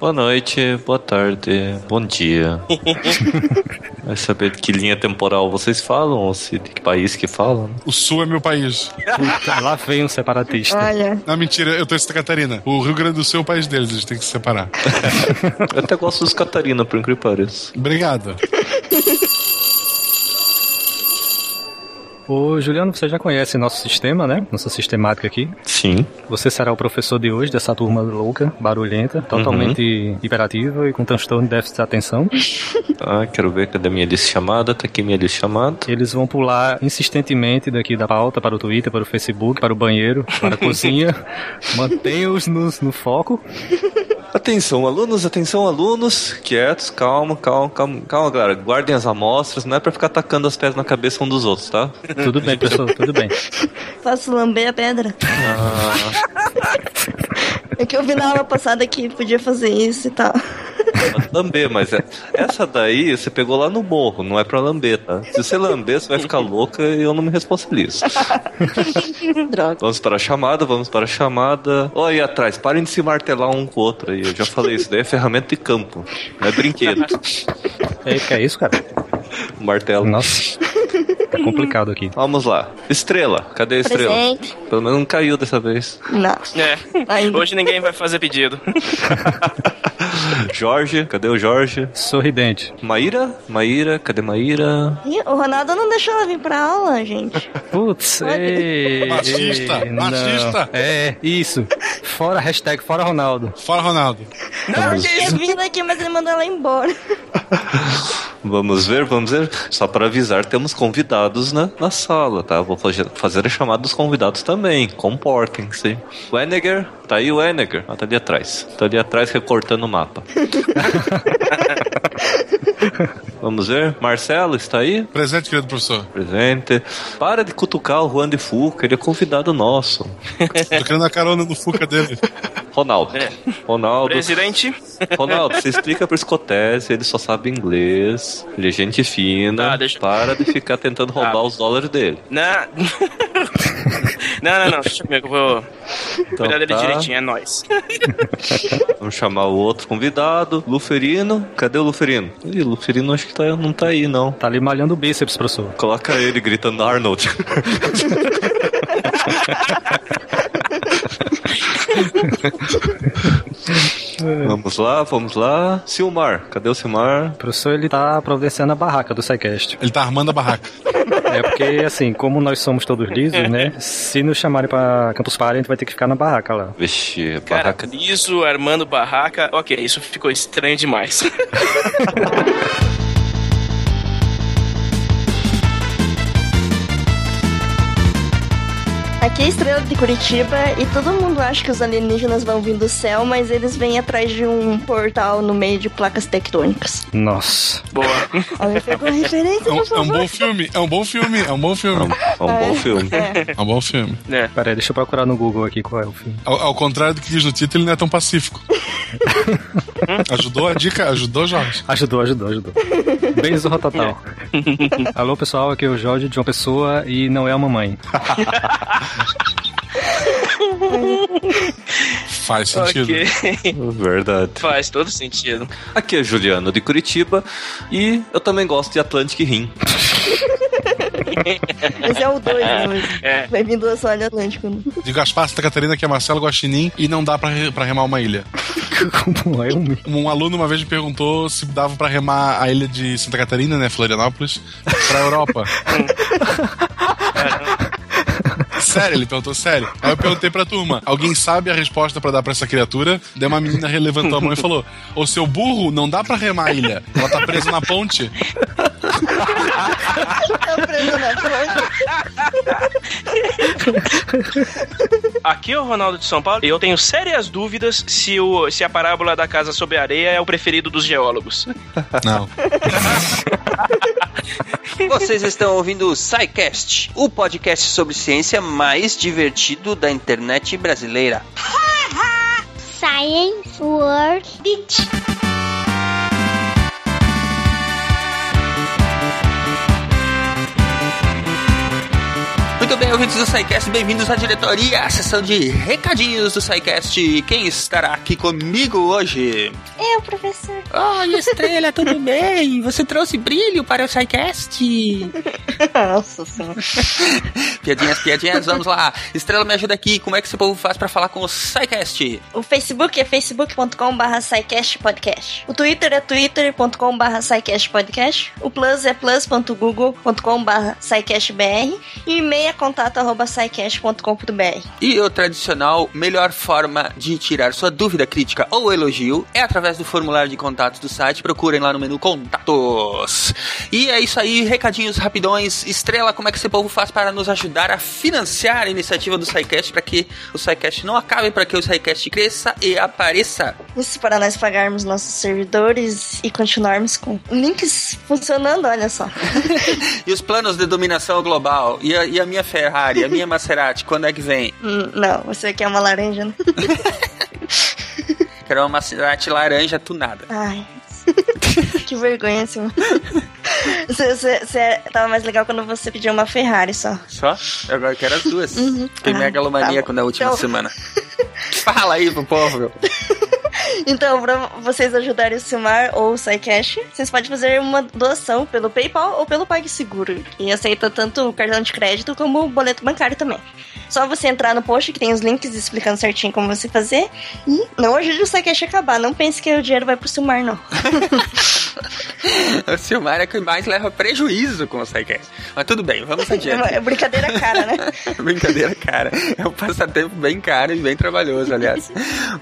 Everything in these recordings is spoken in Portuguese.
Boa noite, boa tarde, bom dia. Vai saber de que linha temporal vocês falam, ou se de que país que falam. O Sul é meu país. Puta, lá vem um separatista. Olha, Não, mentira, eu tô em Santa Catarina. O Rio Grande do Sul é o país deles, eles têm que se separar. Eu até gosto dos Catarina, por incrível que pareça. Obrigado. Ô, Juliano, você já conhece nosso sistema, né? Nossa sistemática aqui. Sim. Você será o professor de hoje dessa turma louca, barulhenta, totalmente hiperativa e com transtorno de déficit de atenção. Ah, quero ver cadê minha lista chamada. Tá aqui minha lista chamada. Eles vão pular insistentemente daqui da pauta para o Twitter, para o Facebook, para o banheiro, para a cozinha. Mantenha-os no, no foco. Atenção, alunos, atenção, alunos. Quietos, calma, calma, calma, calma, galera. Guardem as amostras, não é pra ficar tacando as pedras na cabeça um dos outros, tá? Tudo bem, professor, tudo bem. posso lamber a pedra? É que eu vi na aula passada que podia fazer isso e tal. Pode lamber, mas é- essa daí você pegou lá no morro, não é pra lamber, tá? Se você lamber, você vai ficar louca e eu não me responsabilizo. Droga. Vamos para a chamada, vamos para a chamada. Ó, aí atrás, parem de se martelar um com o outro aí. Eu já falei, isso daí é ferramenta de campo, não é brinquedo. É, que é isso, cara? Martelo. Nossa. Tá complicado aqui. Vamos lá. Estrela, cadê a estrela? Presente. Pelo menos não caiu dessa vez. Não. É. Ainda. Hoje ninguém vai fazer pedido. Jorge, cadê o Jorge? Sorridente. Maíra? Maíra, cadê Maíra? Ih, O Ronaldo não deixou ela vir pra aula, gente. Putz, ei, Machista, ei, machista. não. É, isso. Fora, hashtag fora Ronaldo. Fora Ronaldo. Não, eu tinha vindo aqui, mas ele mandou ela embora. Vamos ver, vamos ver. Só para avisar, temos convidados na, na sala, tá? Vou fazer, fazer a chamada dos convidados também. Comportem-se. O Eneger, tá aí o Eneger. Ah, tá ali atrás. Tá ali atrás recortando o mapa. 回った。vamos ver. Marcelo, está aí? Presente, querido professor. Presente. Para de cutucar o Juan de Fuca, ele é convidado nosso. Tô querendo a carona no Fuca dele. Ronaldo. É. Ronaldo. Presidente. Ronaldo, você explica pro Scotese, ele só sabe inglês, ele é gente fina. Tá, deixa- Para de ficar tentando roubar Tá. os dólares dele. Na... não, não, não. Deixa comigo. Eu vou cuidar dele tá. direitinho. É nóis. Vamos chamar o outro convidado, Luferino. Cadê o Luferino? Ih, o Luferino acho que tá, não tá aí, não. Tá ali malhando o bíceps, professor. Coloca ele gritando Arnold. vamos lá, vamos lá. Silmar, cadê o Silmar? O professor, ele tá providenciando a barraca do SciCast. Ele tá armando a barraca. É porque, assim, como nós somos todos lisos, né? Se nos chamarem pra Campus Party, a gente vai ter que ficar na barraca lá. Vixe, Cara, barraca. liso, armando barraca. Ok, isso ficou estranho demais. Aqui é a estrela de Curitiba e todo mundo acha que os alienígenas vão vir do céu, mas eles vêm atrás de um portal no meio de placas tectônicas. Nossa. Boa. Alguém pegou referência, É um, é um bom filme, é um bom filme, é um bom filme. É um bom filme. É. É um bom filme. É. Pera aí, deixa eu procurar no Google aqui qual é o filme. Ao, ao contrário do que diz no título, ele não é tão pacífico. ajudou a dica? Ajudou, Jorge? Ajudou, ajudou, ajudou. Beijo total. Alô, pessoal, aqui é o Jorge de uma pessoa e não é a mamãe. Faz sentido. Ok. Verdade. Faz todo sentido. Aqui é Juliano de Curitiba e eu também gosto de Atlantic Rim. Esse é o 2, né? É. Vai vir do Assoalho Atlântico. De Gaspar Santa Catarina, que é Marcelo Guaxinim, e não dá pra, re- pra remar uma ilha. Como é um... Um aluno uma vez me perguntou se dava pra remar a ilha de Santa Catarina, né, Florianópolis, pra Europa. Sério, ele perguntou sério. Aí eu perguntei pra turma: alguém sabe a resposta pra dar pra essa criatura? Daí uma menina levantou a mão e falou: Ô seu burro, não dá pra remar a ilha. Ela tá presa na ponte. Tá preso na fronte. Aqui é o Ronaldo de São Paulo e eu tenho sérias dúvidas se, o, se a parábola da casa sob a areia é o preferido dos geólogos. Não. Vocês estão ouvindo o SciCast, o podcast sobre ciência mais divertido da internet brasileira. Science World Beach. de ouvintes do SciCast, bem-vindos à diretoria, a sessão de recadinhos do SciCast. Quem estará aqui comigo hoje? Eu, professor. Oi, Estrela, tudo bem? Você trouxe brilho para o SciCast? Nossa senhora. piadinhas, piadinhas, vamos lá. Estrela, me ajuda aqui, como é que esse povo faz para falar com o SciCast? O Facebook é facebook.com.br podcast. O Twitter é twitter.com.br podcast. O Plus é plus.google.com.br br E e-mail é contato arroba scicast.com.br. E o tradicional, melhor forma de tirar sua dúvida crítica ou elogio é através do formulário de contatos do site. Procurem lá no menu Contatos. E é isso aí, recadinhos rapidões. Estrela, como é que esse povo faz para nos ajudar a financiar a iniciativa do SciCast para que o SciCast não acabe, para que o SciCast cresça e apareça? Isso para nós pagarmos nossos servidores e continuarmos com links funcionando, olha só. e os planos de dominação global? E a, e a minha Ferrari, a minha Maserati, quando é que vem? Hum, Não, você quer uma laranja, né? Quero uma Maserati laranja tunada. Ai. que vergonha, assim. Você, você, você tava mais legal quando você pediu uma Ferrari só. Só? Agora eu quero as duas. Uhum. Tem Ah, megalomaníaco tá bom. na última Então- semana. Fala aí pro povo, meu. Então, pra vocês ajudarem o Silmar ou o SciCash, vocês podem fazer uma doação pelo PayPal ou pelo PagSeguro. E aceita tanto o cartão de crédito como o boleto bancário também. Só você entrar no post que tem os links explicando certinho como você fazer. E não ajude o SciCash a acabar. Não pense que o dinheiro vai pro Silmar, não. O Silmar é quem mais leva prejuízo com o SciCast. Mas tudo bem, vamos adiante. É brincadeira cara, né? Brincadeira, cara. É um passatempo bem caro e bem trabalhoso, aliás.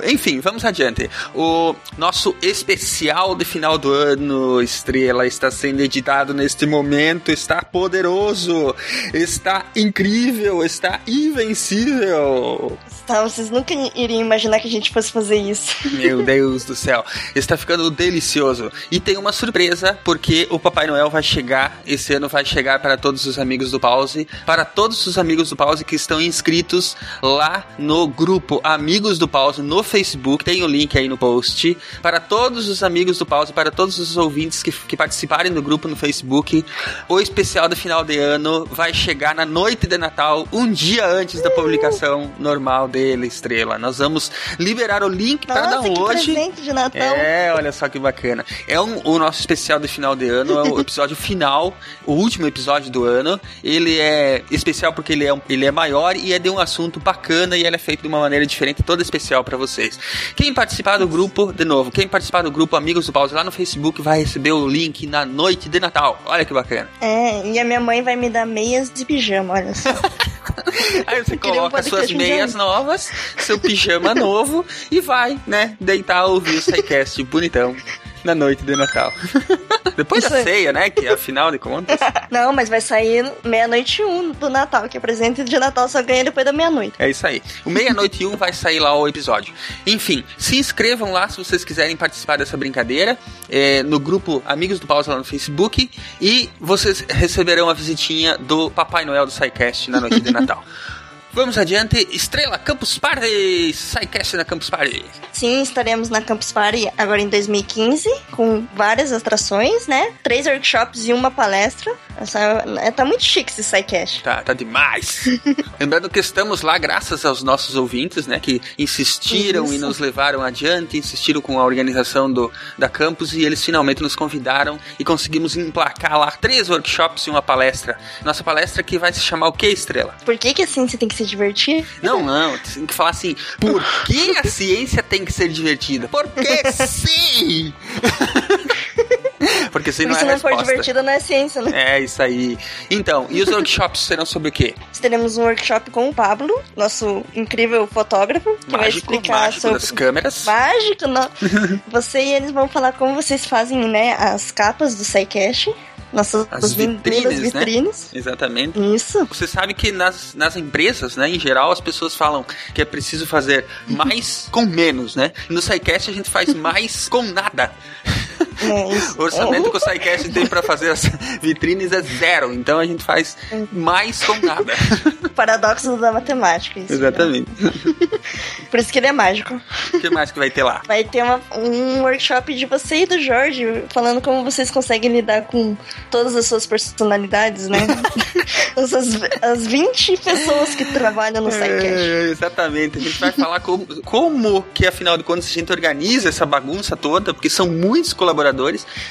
Enfim, vamos adiante. O nosso especial de final do ano, Estrela, está sendo editado neste momento. Está poderoso, está incrível, está invencível. Tá, vocês nunca iriam imaginar que a gente fosse fazer isso. Meu Deus do céu, está ficando delicioso. E tem uma surpresa, porque o Papai Noel vai chegar, esse ano vai chegar para todos os amigos do Pause, para todos os amigos do Pause que estão inscritos lá no grupo Amigos do Pause no Facebook, tem o link aí no post. Para todos os amigos do Pause, para todos os ouvintes que, que participarem do grupo no Facebook, o especial do final de ano vai chegar na noite de Natal, um dia antes da publicação normal dele, Estrela. Nós vamos liberar o link para que download. presente de Natal. É, olha só que bacana. É um, o nosso especial de final de ano, é o episódio final, o último episódio do ano. Ele é especial porque ele é, um- ele é maior e é de um assunto bacana e ele é feito de uma maneira diferente, toda especial para vocês. Quem participar do grupo, de novo, quem participar do grupo Amigos do Pause lá no Facebook vai receber o link na noite de Natal. Olha que bacana. É, e a minha mãe vai me dar meias de pijama, olha só. Aí você um coloca suas podcast meias novas, seu pijama novo e vai, né, deitar ouvir o SciCast bonitão na noite de Natal. Depois Isso da aí. ceia, né, que afinal de contas Não, mas vai sair meia-noite um do Natal, que é presente de Natal só ganha depois da meia-noite. É isso aí. O meia-noite um vai sair lá o episódio. Enfim, se inscrevam lá se vocês quiserem participar dessa brincadeira é, no grupo Amigos do Pausa lá no Facebook e vocês receberão a visitinha do Papai Noel do SciCast na noite de Natal. Vamos adiante. Estrela Campus Party! SciCast na Campus Party. Sim, estaremos na Campus Party agora em 2015, com várias atrações, né? Três workshops e uma palestra. Essa, é, tá muito chique esse SciCast. Tá, tá demais. Lembrando que estamos lá graças aos nossos ouvintes, né? Que insistiram e Isso. nos levaram adiante, insistiram com a organização do, da campus e eles finalmente nos convidaram e conseguimos emplacar lá três workshops e uma palestra. Nossa palestra que vai se chamar o que, Estrela? Por que que assim você tem que se divertir? Não, não, tem que falar assim, por que a ciência tem que ser divertida? Porque sim! Porque se Porque não é se não for divertido, não é ciência, né? É isso aí. Então, e os workshops serão sobre o quê? Teremos um workshop com o Pablo, nosso incrível fotógrafo, que vai Mágico, explicar mágico sobre. das câmeras. Mágico, não. Você e eles vão falar como vocês fazem, né, as capas do SciCast, nossas As vitrines, né? vitrines. Exatamente. Isso. Você sabe que nas, nas empresas, né, em geral, as pessoas falam que é preciso fazer mais com menos, né? No SciCast a gente faz mais com nada. É isso. O orçamento que o SciCast tem pra fazer as vitrines é zero, então a gente faz mais com nada. Paradoxo da matemática. Isso, Exatamente. Por isso que ele é mágico. O que mais que vai ter lá? Vai ter uma- um workshop de você e do Jorge, falando como vocês conseguem lidar com todas as suas personalidades, né? as, as 20 pessoas que trabalham no SciCast. É, exatamente. A gente vai falar como, como que, afinal de contas, a gente organiza essa bagunça toda, porque são muitos colaboradores.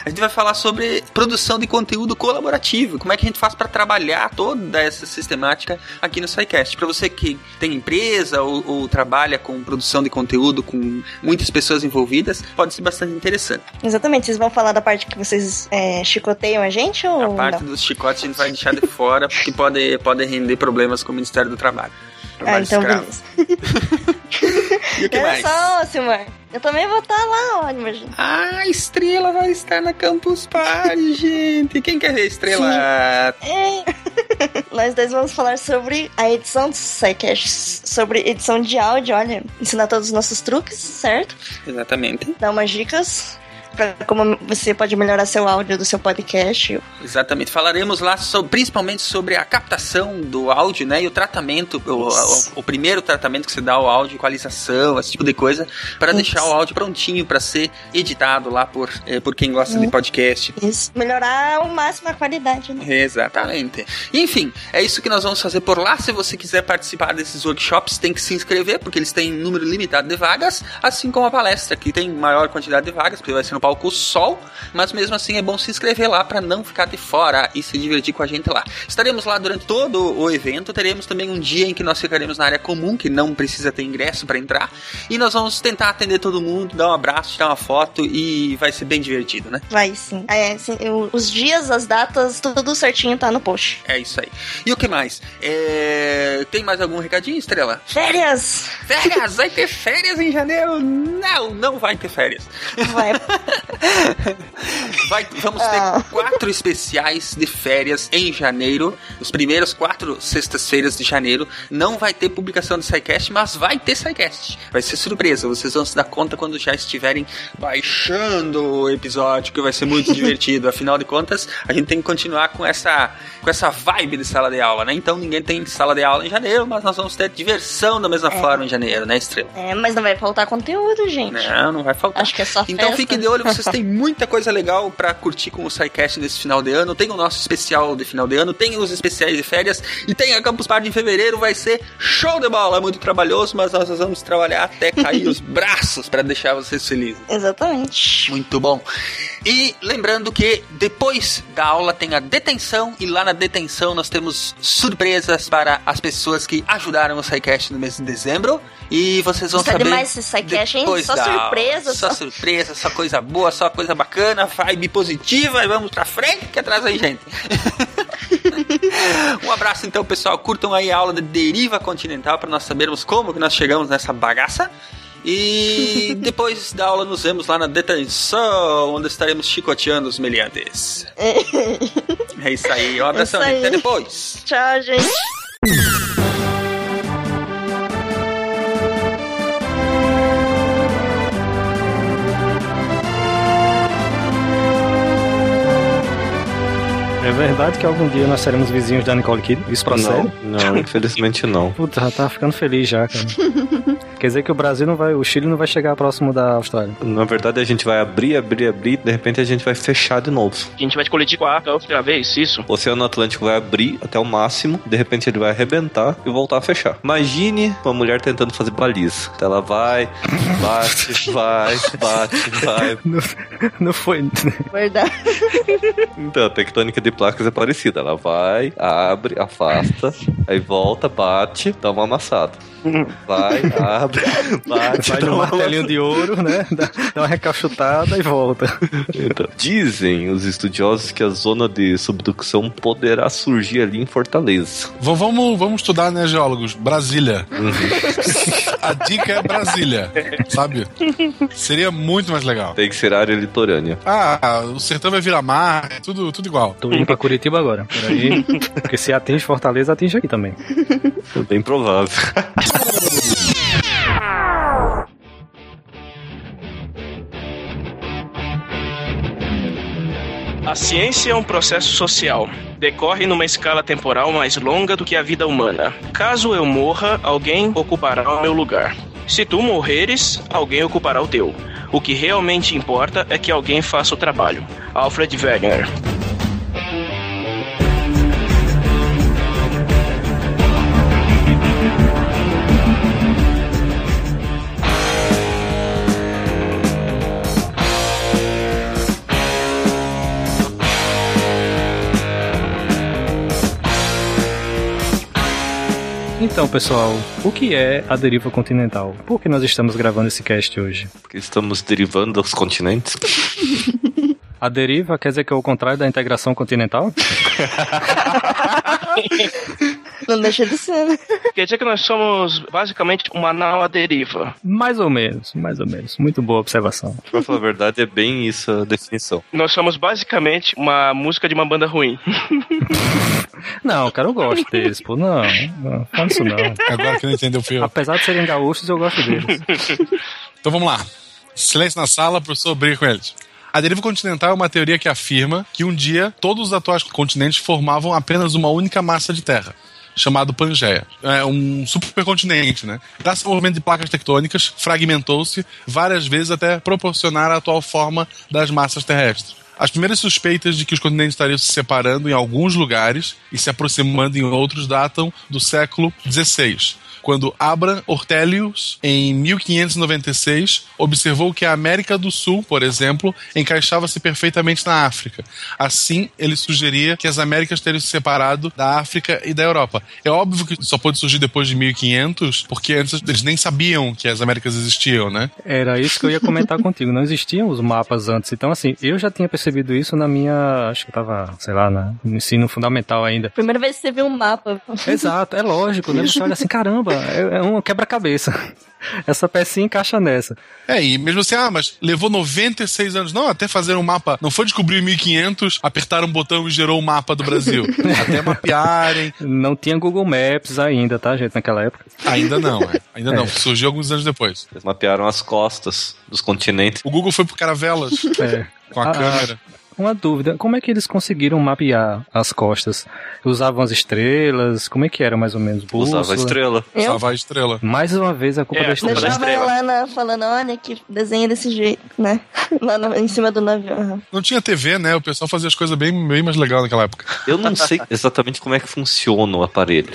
A gente vai falar sobre produção de conteúdo colaborativo, como é que a gente faz para trabalhar toda essa sistemática aqui no SciCast. Para você que tem empresa ou, ou trabalha com produção de conteúdo com muitas pessoas envolvidas, pode ser bastante interessante. Exatamente, vocês vão falar da parte que vocês é, chicoteiam a gente ou A parte não? dos chicotes a gente vai deixar de fora, porque pode, pode render problemas com o Ministério do Trabalho. Ah, Trabalho então escravo. beleza. E o que mais? só, Silmar. Eu também vou estar lá, ó, imagina. Ah, a Estrela vai estar na Campus Party, gente. Quem quer ver a Estrela? É. Nós dois vamos falar sobre a edição do SciCast, sobre edição de áudio, olha, ensinar todos os nossos truques, certo? Exatamente. Dar umas dicas como você pode melhorar seu áudio do seu podcast. Exatamente. Falaremos lá sobre- principalmente sobre a captação do áudio, né? E o tratamento, o, o- o primeiro tratamento que você dá ao áudio, equalização, esse tipo de coisa, para Isso. deixar o áudio prontinho para ser editado lá por, eh, por quem gosta de podcast. Isso. Melhorar ao máximo a qualidade, né? Exatamente. Enfim, é isso que nós vamos fazer por lá. Se você quiser participar desses workshops, tem que se inscrever, porque eles têm número limitado de vagas, assim como a palestra, que tem maior quantidade de vagas, porque vai ser no palco Sol, mas mesmo assim é bom se inscrever lá para não ficar de fora e se divertir com a gente lá. Estaremos lá durante todo o evento, teremos também um dia em que nós ficaremos na área comum, que não precisa ter ingresso para entrar, e nós vamos tentar atender todo mundo, dar um abraço, tirar uma foto e vai ser bem divertido, né? Vai sim. É, sim, o- Os dias, as datas, tudo certinho tá no post. É isso aí. E o que mais? É, Tem mais algum recadinho, Estrela? Férias! Férias! Vai ter férias em janeiro? Não, não vai ter férias. Vai. Vai, vamos Ah. ter quatro especiais de férias em janeiro. Os primeiros quatro sextas-feiras de janeiro. Não vai ter publicação do SciCast, mas vai ter SciCast. Vai ser surpresa. Vocês vão se dar conta quando já estiverem baixando o episódio, que vai ser muito divertido. Afinal de contas, a gente tem que continuar com essa, com essa vibe de sala de aula, né? Então ninguém tem sala de aula em janeiro, mas nós vamos ter diversão da mesma forma em janeiro, né, Estrela? É, mas não vai faltar conteúdo, gente. Não, não vai faltar. Acho que é só Então festa. fiquem de olho, vocês têm muita coisa legal pra curtir com o SciCast nesse final de ano. Tem o nosso especial de final de ano, tem os especiais de férias e tem a Campus Party em fevereiro. Vai ser show de bola, é muito trabalhoso, mas nós vamos trabalhar até cair os braços pra deixar vocês felizes. Exatamente. Muito bom. E lembrando que depois da aula tem a detenção e lá na detenção nós temos surpresas para as pessoas que ajudaram o SciCast no mês de dezembro. E vocês vão saber demais esse SciCast, hein? Só surpresa, Só só- surpresa, só coisa boa, só coisa bacana, vibe positiva e vamos pra frente que atrás aí, gente. um abraço então, pessoal. Curtam aí a aula de deriva continental para nós sabermos como que nós chegamos nessa bagaça. E depois da aula nos vemos lá na detenção, onde estaremos chicoteando os meliantes. É isso aí. Um abração, gente. Até depois. Tchau, gente. É verdade que algum dia nós seremos vizinhos da Nicole Kidman? Isso procede? Não, não, infelizmente não. Puta, já tá ficando feliz já, cara. Quer dizer que o Brasil não vai, o Chile não vai chegar próximo da Austrália. Na verdade, a gente vai abrir, abrir, abrir, de repente a gente vai fechar de novo. A gente vai te colidir com a África outra vez, isso? O Oceano Atlântico vai abrir até o máximo, de repente ele vai arrebentar e voltar a fechar. Imagine uma mulher tentando fazer baliza. Ela vai, bate, vai, bate, vai. Não, não foi. Verdade. Então, a tectônica de placas é parecida. Ela vai, abre, afasta, aí volta, bate, dá uma amassada. Vai, abre, bate, Vai dá no uma martelinho de ouro, né? Dá, dá uma recalchutada e volta. Então, dizem os estudiosos que a zona de subducção poderá surgir ali em Fortaleza. V- vamos, vamos estudar, né, geólogos? Brasília. A dica é Brasília, sabe? Seria muito mais legal. Tem que ser área litorânea. Ah, o sertão vai virar mar, tudo, tudo igual. Tô indo pra Curitiba agora. Peraí. Porque se atinge Fortaleza, atinge aqui também. É bem provável. ciência é um processo social. Decorre numa escala temporal mais longa do que a vida humana. Caso eu morra, alguém ocupará o meu lugar. Se tu morreres, alguém ocupará o teu. O que realmente importa é que alguém faça o trabalho. Alfred Wegener. Então, pessoal, o que é a deriva continental? Por que nós estamos gravando esse cast hoje? Porque estamos derivando dos continentes. A deriva quer dizer que é o contrário da integração continental? Não deixa de ser, né? Quer dizer que nós somos basicamente uma nau à deriva. Mais ou menos, mais ou menos. Muito boa observação. Pra falar a verdade, é bem isso a definição. Nós somos basicamente uma música de uma banda ruim. Não, cara, eu gosto deles, pô. Não, não fala isso não. Agora que não entendeu o filme. Apesar de serem gaúchos, eu gosto deles. Então vamos lá. Silêncio na sala, professor briga com eles. A deriva continental é uma teoria que afirma que um dia todos os atuais continentes formavam apenas uma única massa de terra, chamado Pangeia. É um supercontinente, né? Graças ao movimento de placas tectônicas, fragmentou-se várias vezes até proporcionar a atual forma das massas terrestres. As primeiras suspeitas de que os continentes estariam se separando em alguns lugares e se aproximando em outros datam do século XVI, quando Abraham Ortelius, em 1596, observou que a América do Sul, por exemplo, encaixava-se perfeitamente na África. Assim, ele sugeria que as Américas teriam se separado da África e da Europa. É óbvio que só pôde surgir depois de 1500, porque antes eles nem sabiam que as Américas existiam, né? Era isso que eu ia comentar contigo. Não existiam os mapas antes. Então, assim, eu já tinha percebido isso na minha. Acho que eu tava, sei lá, no ensino fundamental ainda. Primeira vez que você viu um mapa. Exato, é lógico, né? Você olha assim, caramba, é, é um quebra-cabeça. Essa pecinha encaixa nessa. É, e mesmo assim, ah, mas levou 96 anos. Não, até fazer um mapa. Não foi descobrir em 1500, apertar um botão e gerou o mapa do Brasil. até mapearem. Não tinha Google Maps ainda, tá, gente, naquela época. Ainda não, é. Ainda não. É. Surgiu alguns anos depois. Eles mapearam as costas dos continentes. O Google foi por caravelas É. com a Ah, câmera. Uma dúvida, como é que eles conseguiram mapear as costas? Usavam as estrelas? Como é que era mais ou menos? Bússola? Usava a estrela. Eu Salvar a estrela. Mais uma vez a culpa É, da estrela. da deixava estrela. ela na, falando, olha que desenha desse jeito, né? Lá no- em cima do navio. aham. Não tinha TV, né? O pessoal fazia as coisas bem, bem mais legais naquela época. Eu não sei exatamente como é que funciona o aparelho.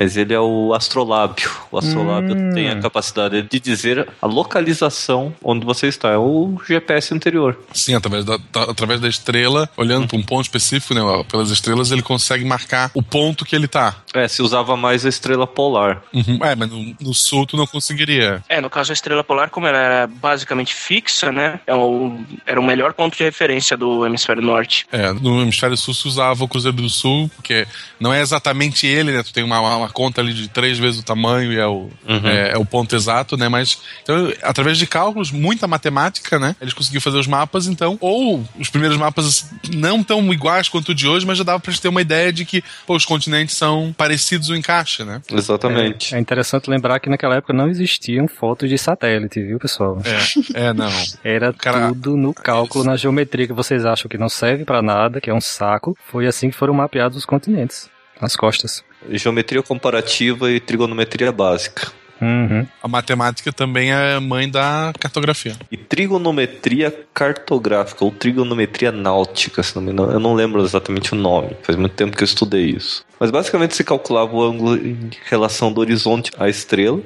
Mas ele é o astrolábio. O astrolábio Hum. tem a capacidade de dizer a localização onde você está. É o GPS interior. Sim, através da, da- através da estrela, olhando para um ponto específico, né? Pelas estrelas, ele consegue marcar o ponto que ele tá. É, se usava mais a estrela polar. Uhum. É, mas no, no sul tu não conseguiria. É, no caso a estrela polar, como ela era basicamente fixa, né? É o, era o melhor ponto de referência do hemisfério norte. É, no hemisfério sul se usava o Cruzeiro do Sul, porque não é exatamente ele, né? Tu tem uma, uma conta ali de três vezes o tamanho e é o, é, é o ponto exato, né? Mas, então, através de cálculos, muita matemática, né? Eles conseguiram fazer os mapas, então, ou os primeiros mapas não tão iguais quanto o de hoje, mas já dava pra gente ter uma ideia de que pô, os continentes são parecidos o encaixe, né? Exatamente. É interessante lembrar que naquela época não existiam fotos de satélite, viu, pessoal? É, é não. Era Cara, tudo no cálculo, na geometria que vocês acham que não serve pra nada, que é um saco. Foi assim que foram mapeados os continentes, nas costas. Geometria comparativa e trigonometria básica. Uhum. A matemática também é mãe da cartografia. E trigonometria cartográfica, ou trigonometria náutica, se não me engano. Eu não lembro exatamente o nome. Faz muito tempo que eu estudei isso. Mas basicamente você calculava o ângulo em relação do horizonte à estrela.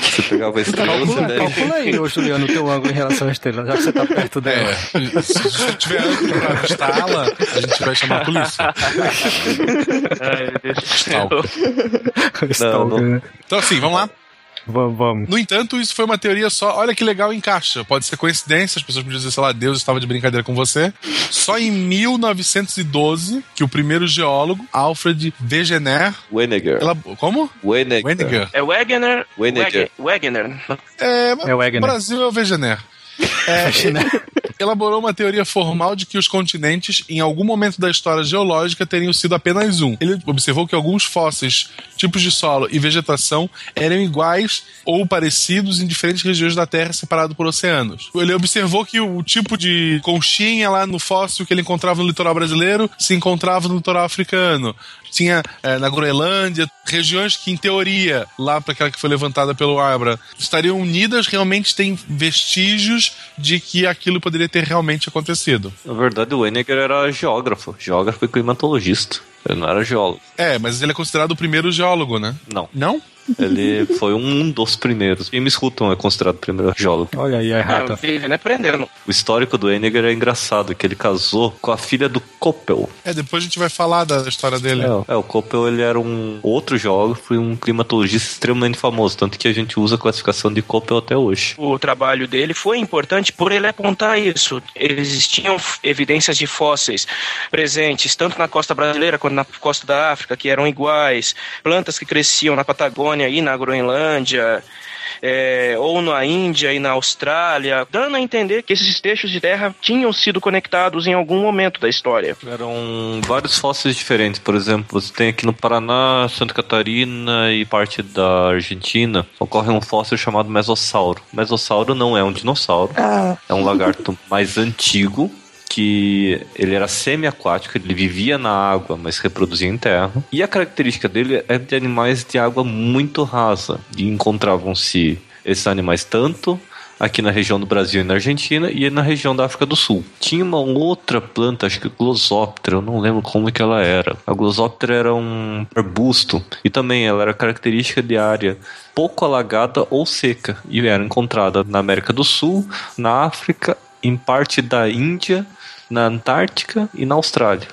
Você pegava a estrela, você Calcula, deve... calcula aí, ô Juliano, o teu ângulo em relação à estrela, já que você tá perto dela. É, se você tiver ângulo pra avistá-la, a gente vai chamar a polícia. Ai. Stalker. Não. né? Então, assim, vamos lá. Vamos, vamos. No entanto, isso foi uma teoria só. Olha que legal encaixa. Pode ser coincidência, as pessoas podiam dizer, sei lá, Deus estava de brincadeira com você. Só em 1912 que o primeiro geólogo, Alfred Wegener. Wegener. Ela, como? Wegener. Wegener. É Wegener. Wegener. Wege- Wegener. É, É Wegener. O Brasil é o Wegener. É, elaborou uma teoria formal de que os continentes, em algum momento da história geológica, teriam sido apenas um. Ele observou que alguns fósseis, tipos de solo e vegetação eram iguais ou parecidos em diferentes regiões da Terra separados por oceanos. Ele observou que o tipo de conchinha lá no fóssil que ele encontrava no litoral brasileiro se encontrava no litoral africano tinha é, na Groenlândia, regiões que, em teoria, lá para aquela que foi levantada pelo Abra, estariam unidas, realmente tem vestígios de que aquilo poderia ter realmente acontecido. Na verdade, o Henniger era geógrafo, geógrafo e climatologista. Ele não era geólogo. É, mas ele é considerado o primeiro geólogo, né? Não. Não? Ele foi um dos primeiros. James Hutton é considerado o primeiro geólogo. Olha aí a errata. Vivendo aprendendo. O histórico do Henniger é engraçado, que ele casou com a filha do Koppel. É, depois a gente vai falar da história dele. É, é, o Koppel ele era um outro geógrafo e um climatologista extremamente famoso, tanto que a gente usa a classificação de Koppel até hoje. O trabalho dele foi importante por ele apontar isso. Existiam evidências de fósseis presentes tanto na costa brasileira quanto na costa da África que eram iguais, plantas que cresciam na Patagônia e na Groenlândia, é, ou na Índia e na Austrália, dando a entender que esses trechos de terra tinham sido conectados em algum momento da história. Eram vários fósseis diferentes, por exemplo, você tem aqui no Paraná, Santa Catarina e parte da Argentina, ocorre um fóssil chamado Mesossauro. Mesossauro não é um dinossauro, é um lagarto mais antigo, que ele era semi-aquático, ele vivia na água, mas reproduzia em terra. E a característica dele é de animais de água muito rasa. E encontravam-se esses animais tanto aqui na região do Brasil e na Argentina e na região da África do Sul. Tinha uma outra planta, acho que Glossoptera, eu não lembro como que ela era. A Glossoptera era um arbusto e também ela era característica de área pouco alagada ou seca e era encontrada na América do Sul, na África, em parte da Índia na Antártica e na Austrália.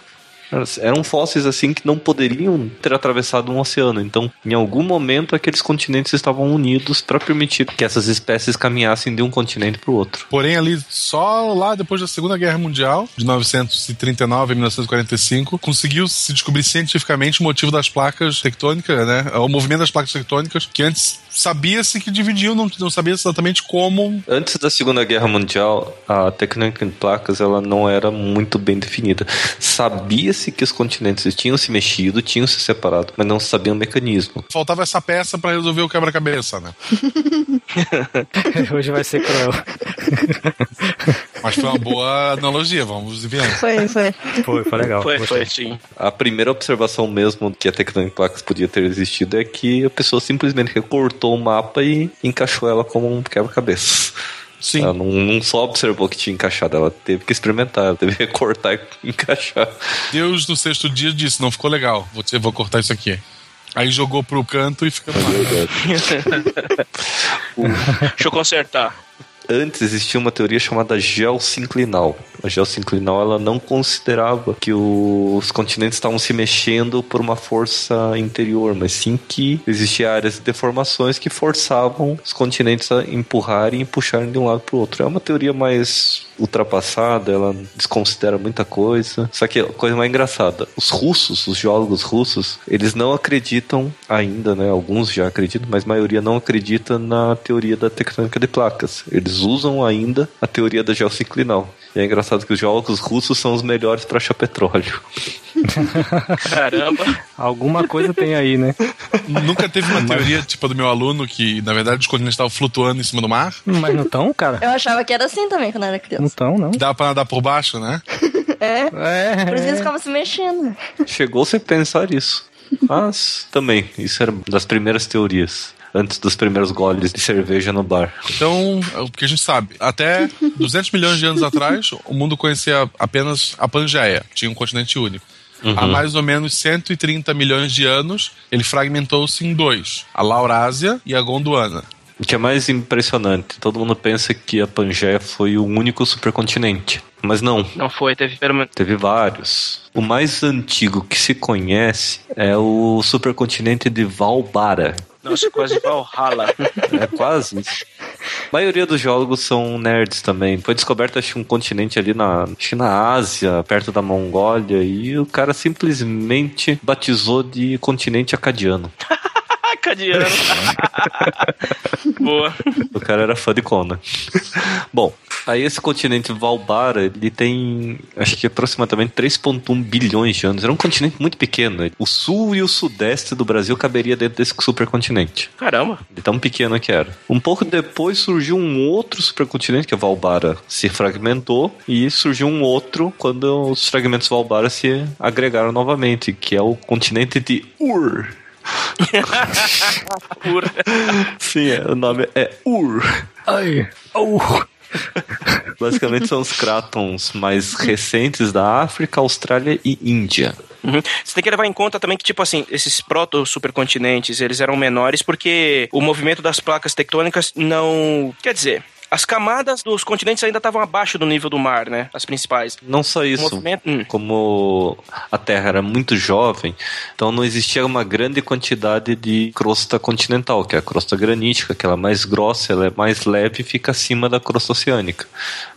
Eram fósseis assim que não poderiam ter atravessado um oceano. Então, em algum momento, aqueles continentes estavam unidos para permitir que essas espécies caminhassem de um continente para o outro. Porém, ali, só lá depois da Segunda Guerra Mundial, de 1939 a 1945, conseguiu se descobrir cientificamente o motivo das placas tectônicas, né? O movimento das placas tectônicas, que antes sabia-se que dividiam, não, não sabia exatamente como. Antes da Segunda Guerra Mundial, a tectônica em placas ela não era muito bem definida. Sabia-se que os continentes tinham se mexido, tinham se separado, mas não sabia o mecanismo. Faltava essa peça para resolver o quebra-cabeça, né? Hoje vai ser cruel. Mas foi uma boa analogia, vamos ver. Foi, foi. Foi, foi legal. Foi, foi, sim. A primeira observação mesmo que a tectônica em placas podia ter existido é que a pessoa simplesmente recortou o mapa e encaixou ela como um quebra-cabeça. Sim. Ela não, não só observou que tinha encaixado, ela teve que experimentar, ela teve que recortar e encaixar. Deus no sexto dia disse: não ficou legal, vou, te- vou cortar isso aqui. Aí jogou pro canto e fica. Deixa eu consertar. Antes existia uma teoria chamada geossinclinal. A geossinclinal ela não considerava que os continentes estavam se mexendo por uma força interior, mas sim que existiam áreas de deformações que forçavam os continentes a empurrarem e puxarem de um lado para o outro. É uma teoria mais ultrapassada, ela desconsidera muita coisa. Só que a coisa mais engraçada, os russos, os geólogos russos, eles não acreditam ainda, né? Alguns já acreditam, mas a maioria não acredita na teoria da tectônica de placas. Eles usam ainda a teoria da geossinclinal. E é engraçado que os geólogos russos são os melhores para achar petróleo. Caramba. Alguma coisa tem aí, né? Nunca teve uma teoria tipo a do meu aluno que, na verdade, os continentes estavam flutuando em cima do mar. Mas não tão, cara? Eu achava que era assim também quando eu era Não criança. tão, não. Dava pra nadar por baixo, né? É. É. Por isso eles ficavam se mexendo. Chegou-se a pensar isso. Mas também, isso era das primeiras teorias. Antes dos primeiros goles de cerveja no bar. Então, o que a gente sabe, até 200 milhões de anos atrás, o mundo conhecia apenas a Pangeia, tinha um continente único. Há mais ou menos 130 milhões de anos, ele fragmentou-se em dois: a Laurásia e a Gondwana. O que é mais impressionante, todo mundo pensa que a Pangeia foi o único supercontinente. Mas não, Não foi, teve pelo teve vários. O mais antigo que se conhece é o supercontinente de Valbara. Nossa, quase Valhalla. É quase. A maioria dos geólogos são nerds também. Foi descoberto, acho um continente ali na, acho que na Ásia, perto da Mongólia, e o cara simplesmente batizou de continente acadiano. Boa. O cara era fã de Conan. Bom, Aí esse continente Valbara, ele tem, acho que aproximadamente 3.1 bilhões de anos. Era um continente muito pequeno. O sul e o sudeste do Brasil caberia dentro desse supercontinente. Caramba. De tão pequeno que era. Um pouco depois surgiu um outro supercontinente, que é Valbara, se fragmentou. E surgiu um outro quando os fragmentos Valbara se agregaram novamente, que é o continente de Ur. Ur. Sim, é, o nome é Ur. Ai, oh. Basicamente são os crátons mais recentes da África, Austrália e Índia. Uhum. Você tem que levar em conta também que, tipo assim, esses proto-supercontinentes, eles eram menores porque o movimento das placas tectônicas não... Quer dizer, as camadas dos continentes ainda estavam abaixo do nível do mar, né? As principais. Não só isso. movimento- hum. Como a Terra era muito jovem, então não existia uma grande quantidade de crosta continental, que é a crosta granítica, que ela é mais grossa, ela é mais leve e fica acima da crosta oceânica.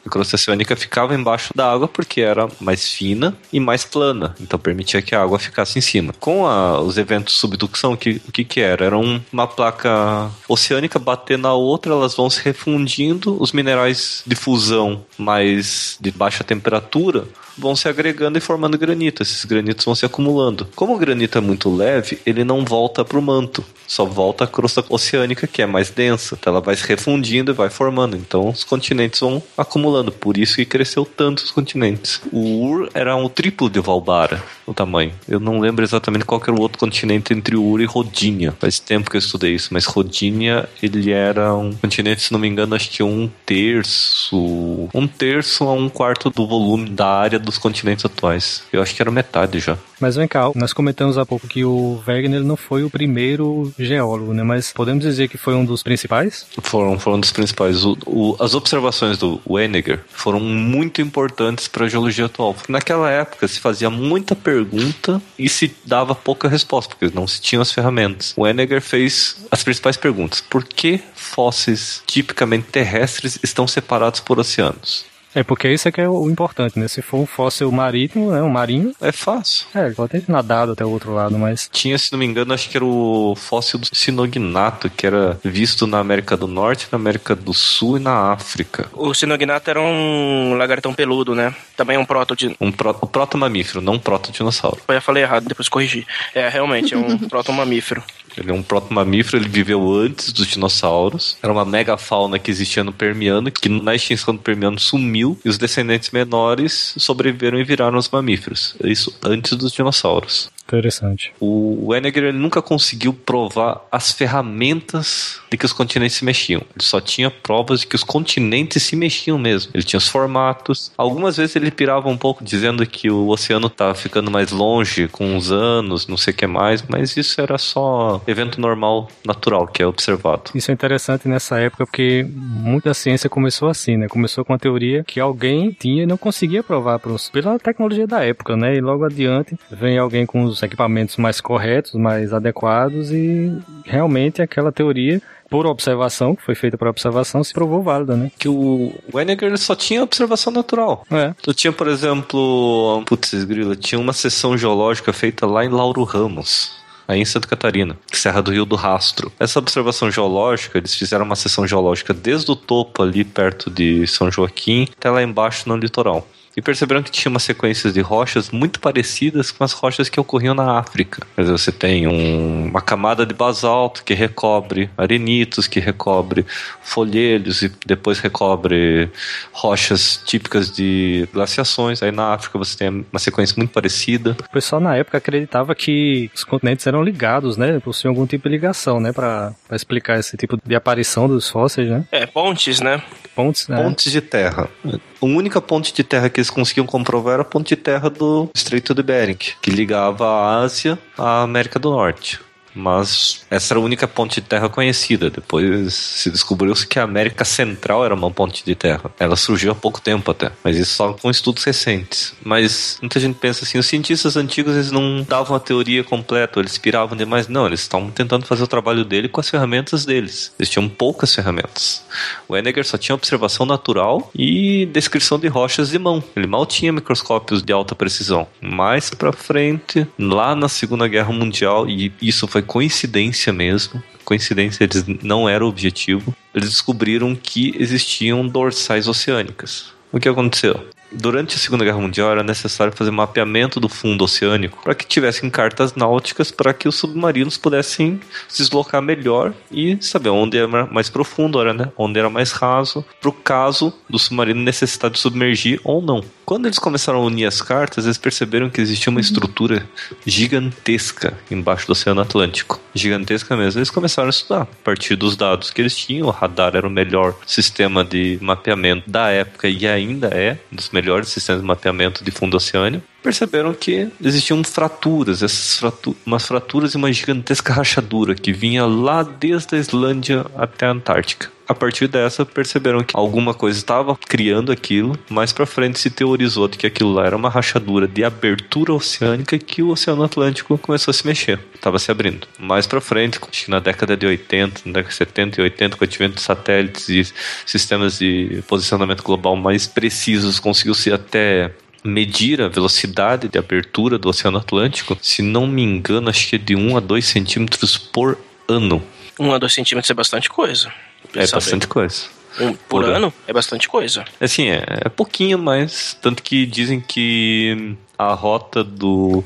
A crosta oceânica ficava embaixo da água porque era mais fina e mais plana, então permitia que a água ficasse em cima. Com a- os eventos de subducção, o que, o que que era? Era um- uma placa oceânica bater na outra, elas vão se refundindo, os minerais de fusão mais de baixa temperatura vão se agregando e formando granito. Esses granitos vão se acumulando. Como o granito é muito leve, ele não volta para o manto, só volta à crosta oceânica, que é mais densa. Então ela vai se refundindo e vai formando. Então os continentes vão acumulando. Por isso que cresceu tanto os continentes. O Ur era um triplo de Valbara, o tamanho. Eu não lembro exatamente qual era o outro continente entre Ur e Rodinha. Faz tempo que eu estudei isso, mas Rodinha, ele era um continente, se não me engano, acho que um terço, um terço a um quarto do volume da área dos continentes atuais. Eu acho que era metade já. Mas vem cá, nós comentamos há pouco que o Wegener não foi o primeiro geólogo, né? Mas podemos dizer que foi um dos principais? Foram, foram dos principais. O- o- as observações do Wenneger foram muito importantes para a geologia atual. Naquela época se fazia muita pergunta e se dava pouca resposta, porque não se tinham as ferramentas. O Wenneger fez as principais perguntas. Por que fósseis tipicamente terrestres estão separados por oceanos? É porque isso é que é o importante, né? Se for um fóssil marítimo, né? Um marinho, É fácil. é, ele pode ter nadado até o outro lado, mas Tinha, se não me engano, acho que era o fóssil do sinognato, que era visto na América do Norte, na América do Sul e na África. O sinognato era um lagartão peludo, né? Também é um proto de... Um pró o proto-mamífero, não um proto-dinossauro. Eu falei errado, depois corrigi. É, realmente, é um proto-mamífero. Ele é um proto-mamífero, ele viveu antes dos dinossauros. Era uma megafauna que existia no Permiano, que na extinção do Permiano sumiu, e os descendentes menores sobreviveram e viraram os mamíferos. Isso antes dos dinossauros. Interessante. O Wenneger ele nunca conseguiu provar as ferramentas de que os continentes se mexiam. Ele só tinha provas de que os continentes se mexiam mesmo. Ele tinha os formatos. Algumas vezes ele pirava um pouco dizendo que o oceano tá ficando mais longe com os anos, não sei o que mais, mas isso era só evento normal, natural, que é observado. Isso é interessante nessa época porque muita ciência começou assim, né? Começou com a teoria que alguém tinha e não conseguia provar pela tecnologia da época, né? E logo adiante vem alguém com os equipamentos mais corretos, mais adequados e realmente aquela teoria por observação, que foi feita por observação, se provou válida, né? Que o ele só tinha observação natural. É. Tu tinha, por exemplo, putz, grila, tinha uma sessão geológica feita lá em Lauro Ramos. Aí em Santa Catarina, Serra do Rio do Rastro. Essa observação geológica, eles fizeram uma sessão geológica desde o topo ali perto de São Joaquim até lá embaixo no litoral. E perceberam que tinha umas sequências de rochas muito parecidas com as rochas que ocorriam na África. Quer dizer, você tem um- uma camada de basalto que recobre arenitos, que recobre folhelhos e depois recobre rochas típicas de glaciações. Aí na África você tem uma sequência muito parecida. O pessoal na época acreditava que os continentes eram ligados, né? Possuíam algum tipo de ligação, né? Pra, pra explicar esse tipo de aparição dos fósseis, né? É, pontes, né? Pontes, né? Pontes de terra. A única ponte de terra que eles conseguiam comprovar era a ponte de terra do Estreito de Bering, que ligava a Ásia à América do Norte. Mas essa era a única ponte de terra conhecida. Depois se descobriu-se que a América Central era uma ponte de terra. Ela surgiu há pouco tempo até, mas isso só com estudos recentes. Mas muita gente pensa assim, os cientistas antigos eles não davam a teoria completa, eles piravam demais. Não, eles estavam tentando fazer o trabalho dele com as ferramentas deles. Eles tinham poucas ferramentas. O Henniger só tinha observação natural e descrição de rochas de mão. Ele mal tinha microscópios de alta precisão. Mais pra frente, lá na Segunda Guerra Mundial, e isso foi coincidência mesmo, coincidência, eles não era o objetivo. Eles descobriram que existiam dorsais oceânicas. O que aconteceu? Durante a Segunda Guerra Mundial era necessário fazer mapeamento do fundo oceânico para que tivessem cartas náuticas para que os submarinos pudessem se deslocar melhor e saber onde era mais profundo, era, né? onde era mais raso, para o caso do submarino necessitar de submergir ou não. Quando eles começaram a unir as cartas, eles perceberam que existia uma estrutura gigantesca embaixo do Oceano Atlântico. Gigantesca mesmo. Eles começaram a estudar a partir dos dados que eles tinham. O radar era o melhor sistema de mapeamento da época e ainda é um dos melhores sistemas de mapeamento de fundo oceânio. Perceberam que existiam fraturas, essas fratu umas fraturas e uma gigantesca rachadura que vinha lá desde a Islândia até a Antártica. A partir dessa, perceberam que alguma coisa estava criando aquilo. Mais para frente se teorizou de que aquilo lá era uma rachadura de abertura oceânica que o Oceano Atlântico começou a se mexer, estava se abrindo. Mais para frente, acho que na década de 80, na década de 70 e 80, com o advento de satélites e sistemas de posicionamento global mais precisos, conseguiu-se até medir a velocidade de abertura do Oceano Atlântico, se não me engano, acho que é de 1 a 2 centímetros por ano. 1 a 2 centímetros é bastante coisa. É bastante coisa. Um, por, por ano é bastante coisa. Assim, é, é pouquinho, mas tanto que dizem que a rota do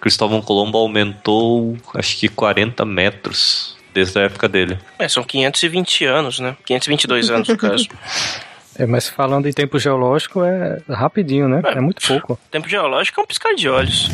Cristóvão Colombo aumentou acho que 40 metros desde a época dele. É, são 520 anos, né? 522 anos no caso. É, mas falando em tempo geológico, é rapidinho, né? É, é muito pouco. Tempo geológico é um piscar de olhos.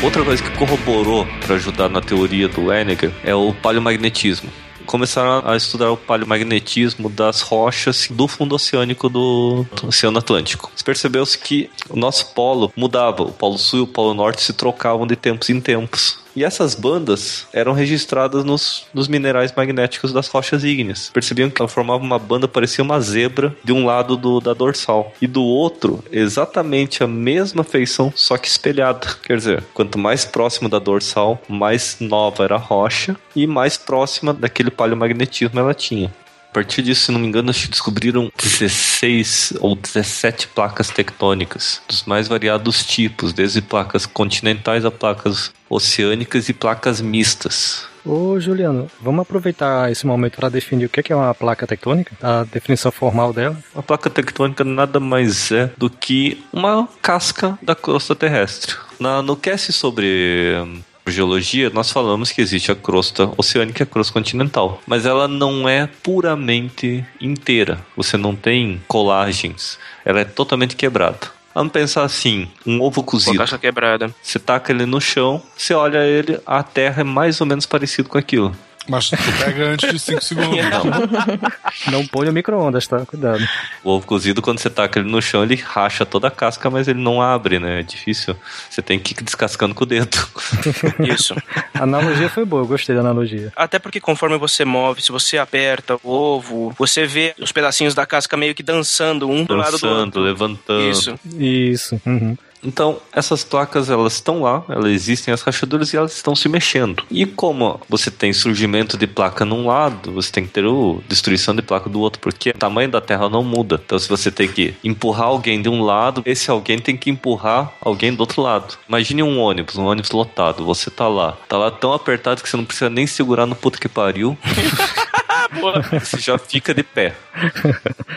Outra coisa que corroborou para ajudar na teoria do Henniger é o paleomagnetismo começaram a estudar o paleomagnetismo das rochas do fundo oceânico do Oceano Atlântico. Percebeu-se que o nosso polo mudava, o polo sul e o polo norte se trocavam de tempos em tempos. E essas bandas eram registradas nos, nos minerais magnéticos das rochas ígneas. Percebiam que ela formava uma banda, parecia uma zebra, de um lado do, da dorsal. E do outro, exatamente a mesma feição, só que espelhada. Quer dizer, quanto mais próximo da dorsal, mais nova era a rocha e mais próxima daquele paleomagnetismo ela tinha. A partir disso, se não me engano, acho que descobriram 16 ou 17 placas tectônicas, dos mais variados tipos, desde placas continentais a placas oceânicas e placas mistas. Ô Juliano, vamos aproveitar esse momento para definir o que é uma placa tectônica, a definição formal dela. Uma placa tectônica nada mais é do que uma casca da crosta terrestre. Na, no cast sobre geologia, nós falamos que existe a crosta oceânica e a crosta continental, mas ela não é puramente inteira. Você não tem colagens, ela é totalmente quebrada. Vamos pensar assim, um ovo cozido. Uma caixa quebrada. Você taca ele no chão, você olha ele, a terra é mais ou menos parecido com aquilo. Mas tu pega antes de 5 segundos. Não. não põe o micro-ondas, tá? Cuidado. O ovo cozido, quando você taca ele no chão, ele racha toda a casca, mas ele não abre, né? É difícil. Você tem que ir descascando com o dedo. Isso. A analogia foi boa, eu gostei da analogia. Até porque conforme você move, se você aperta o ovo, você vê os pedacinhos da casca meio que dançando um do lado do outro. levantando. Isso. Isso. Uhum. Então, essas placas elas estão lá, elas existem as rachaduras e elas estão se mexendo. E como você tem surgimento de placa num lado, você tem que ter o destruição de placa do outro, porque o tamanho da Terra não muda. Então, se você tem que empurrar alguém de um lado, esse alguém tem que empurrar alguém do outro lado. Imagine um ônibus, um ônibus lotado, você tá lá, tá lá tão apertado que você não precisa nem segurar no puto que pariu. você já fica de pé.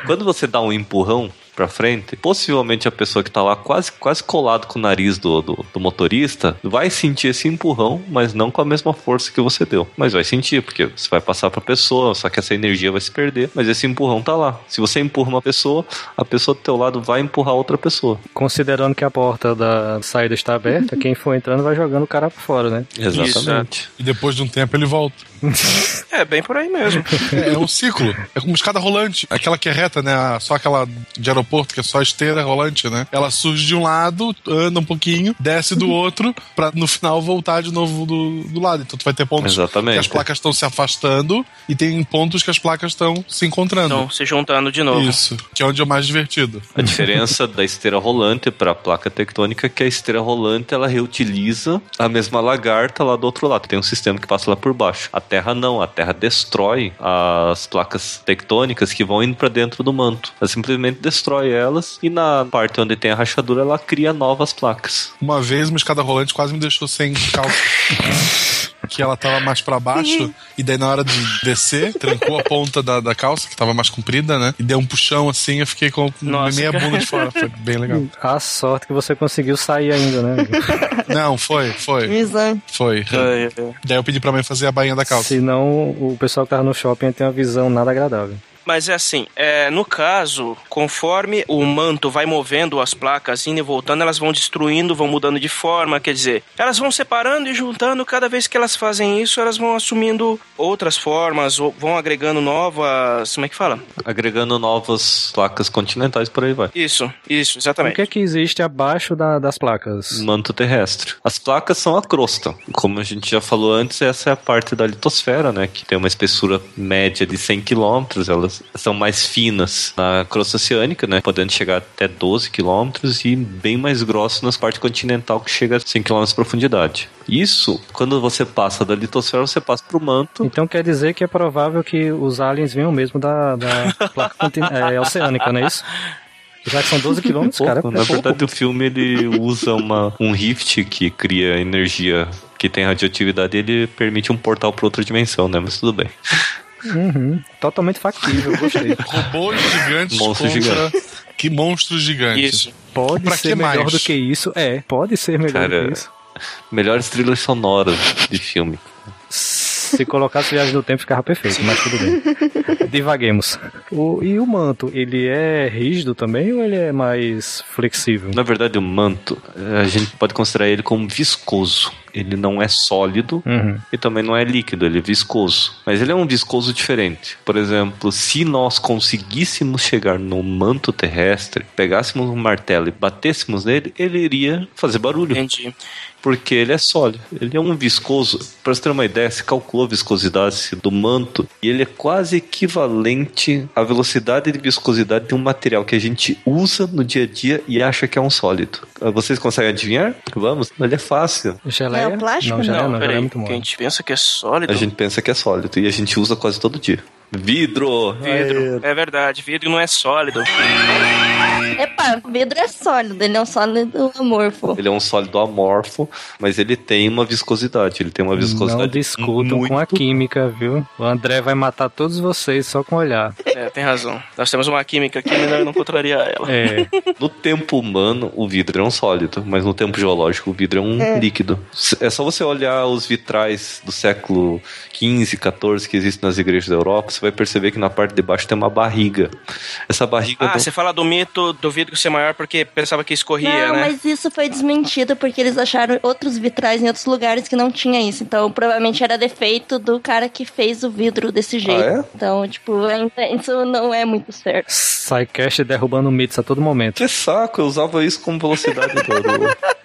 Quando você dá um empurrão, pra frente, possivelmente a pessoa que tá lá quase, quase colado com o nariz do, do, do, motorista vai sentir esse empurrão, mas não com a mesma força que você deu. Mas vai sentir, porque você vai passar pra pessoa, só que essa energia vai se perder, mas esse empurrão tá lá. Se você empurra uma pessoa, a pessoa do teu lado vai empurrar outra pessoa. Considerando que a porta da saída está aberta, quem for entrando vai jogando o cara pra fora, né? Exatamente. Isso. E depois de um tempo ele volta. é, bem por aí mesmo. É, é um ciclo. É como escada rolante. Aquela que é reta, né? Só aquela de aeroporto aeroporto, que é só esteira rolante, né? Ela surge de um lado, anda um pouquinho, desce do outro, pra no final voltar de novo do, do lado. Então tu vai ter pontos Exatamente. que as placas estão se afastando e tem pontos que as placas estão se encontrando. Então, se juntando de novo. Isso, que é onde é o mais divertido. A diferença da esteira rolante para a placa tectônica é que a esteira rolante ela reutiliza a mesma lagarta lá do outro lado. Tem um sistema que passa lá por baixo. A Terra não, a Terra destrói as placas tectônicas que vão indo para dentro do manto. Ela simplesmente destrói elas e na parte onde tem a rachadura ela cria novas placas. Uma vez uma escada rolante quase me deixou sem calça. que ela tava mais pra baixo, e daí na hora de descer, trancou a ponta da, da calça, que tava mais comprida, né? E deu um puxão assim, eu fiquei com Nossa, meia cara. bunda de fora. Foi bem legal. A sorte que você conseguiu sair ainda, né? Não, foi, foi. Visão. Foi. Ai, ai. Daí eu pedi pra mãe fazer a bainha da calça. Senão o pessoal que tava no shopping tem uma visão nada agradável. Mas é assim, é, no caso, conforme o manto vai movendo as placas, indo e voltando, elas vão destruindo, vão mudando de forma, quer dizer, elas vão separando e juntando, cada vez que elas fazem isso, elas vão assumindo outras formas, ou vão agregando novas. Como é que fala? Agregando novas placas continentais por aí vai. Isso, isso, O exatamente. que é que existe abaixo da- das placas? Manto terrestre. As placas são a crosta. Como a gente já falou antes, essa é a parte da litosfera, né? Que tem uma espessura média de 100 km. Elas são mais finas na crosta oceânica, né? Podendo chegar até 12 km e bem mais grossas na parte continental, que chega a 100 km de profundidade. Isso, quando você passa da litosfera, você passa pro manto. Então quer dizer que é provável que os aliens venham mesmo da, da placa é, oceânica, não é isso? Já que são 12 quilômetros, Pouco. cara, é Na pouco. verdade, o filme ele usa uma, um rift que cria energia que tem radioatividade e ele permite um portal para outra dimensão, né? Mas tudo bem. Uhum. Totalmente factível, gostei. Robôs gigantes Monstro contra... Que monstros gigantes. Isso. Pode Pra ser melhor mais? do que isso. É, pode ser melhor Cara, do que isso. Melhores trilhas sonoras de filme. Se colocasse viagem no tempo, ficava perfeito, mas tudo bem. Divaguemos. O, e o manto, ele é rígido também ou ele é mais flexível? Na verdade, o manto, a gente pode considerar ele como viscoso. Ele não é sólido Uhum. e também não é líquido, ele é viscoso. Mas ele é um viscoso diferente. Por exemplo, se nós conseguíssemos chegar no manto terrestre, pegássemos um martelo e batêssemos nele, ele iria fazer barulho. Entendi. Porque ele é sólido, ele é um viscoso. Para você ter uma ideia, se calculou a viscosidade do manto e ele é quase equivalente à velocidade de viscosidade de um material que a gente usa no dia a dia e acha que é um sólido. Vocês conseguem adivinhar? Vamos? Ele é fácil. Geleia? É o plástico? Não, geleia Não, não, geleia é peraí. muito que a mole. gente pensa que é sólido. A gente pensa que é sólido e a gente usa quase todo dia. Vidro! Vidro. É verdade, vidro não é sólido. Epa, vidro é sólido, ele é um sólido amorfo. Ele é um sólido amorfo, mas ele tem uma viscosidade. Ele tem uma viscosidade Não discutam muito com a química, viu? O André vai matar todos vocês só com olhar. É, tem razão. Nós temos uma química aqui, melhor eu não contrariar ela. É, No tempo humano, o vidro é um sólido, mas no tempo geológico, o vidro é um líquido. É só você olhar os vitrais do século XV, XIV que existem nas igrejas da Europa, você vai perceber que na parte de baixo tem uma barriga. Essa barriga. Ah, não- você fala do mito do vidro ser maior porque pensava que escorria, não, né? mas isso foi desmentido porque eles acharam outros vitrais em outros lugares que não tinha isso. Então, provavelmente era defeito do cara que fez o vidro desse jeito. é? Então, tipo, isso não é muito certo. Psycast derrubando mitos a todo momento. Que saco, eu usava isso como velocidade do- do,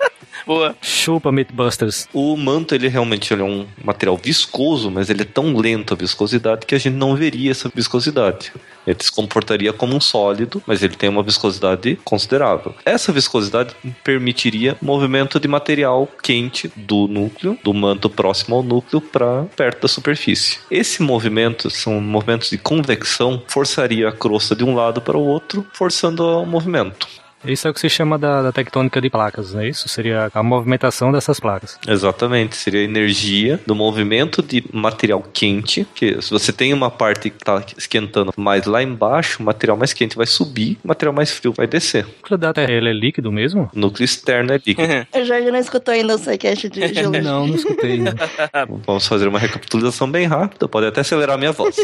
Boa. Chupa Mythbusters. O manto, ele realmente ele é um material viscoso, mas ele é tão lento a viscosidade que a gente não veria essa viscosidade. Ele se comportaria como um sólido, mas ele tem uma viscosidade considerável. Essa viscosidade permitiria movimento de material quente do núcleo, do manto próximo ao núcleo, para perto da superfície. Esse movimento são movimentos de convecção, forçaria a crosta de um lado para o outro, forçando o movimento. Isso é o que se chama da, da tectônica de placas, não é isso? Seria a movimentação dessas placas. Exatamente, seria a energia do movimento de material quente, que se você tem uma parte que está esquentando mais lá embaixo, o material mais quente vai subir, o material mais frio vai descer. O núcleo da Terra ele é líquido mesmo? O núcleo externo é líquido. O Jorge não escutou ainda o Psycast de geologia. Não, não escutei. Né? Vamos fazer uma recapitulação bem rápida, pode até acelerar a minha voz.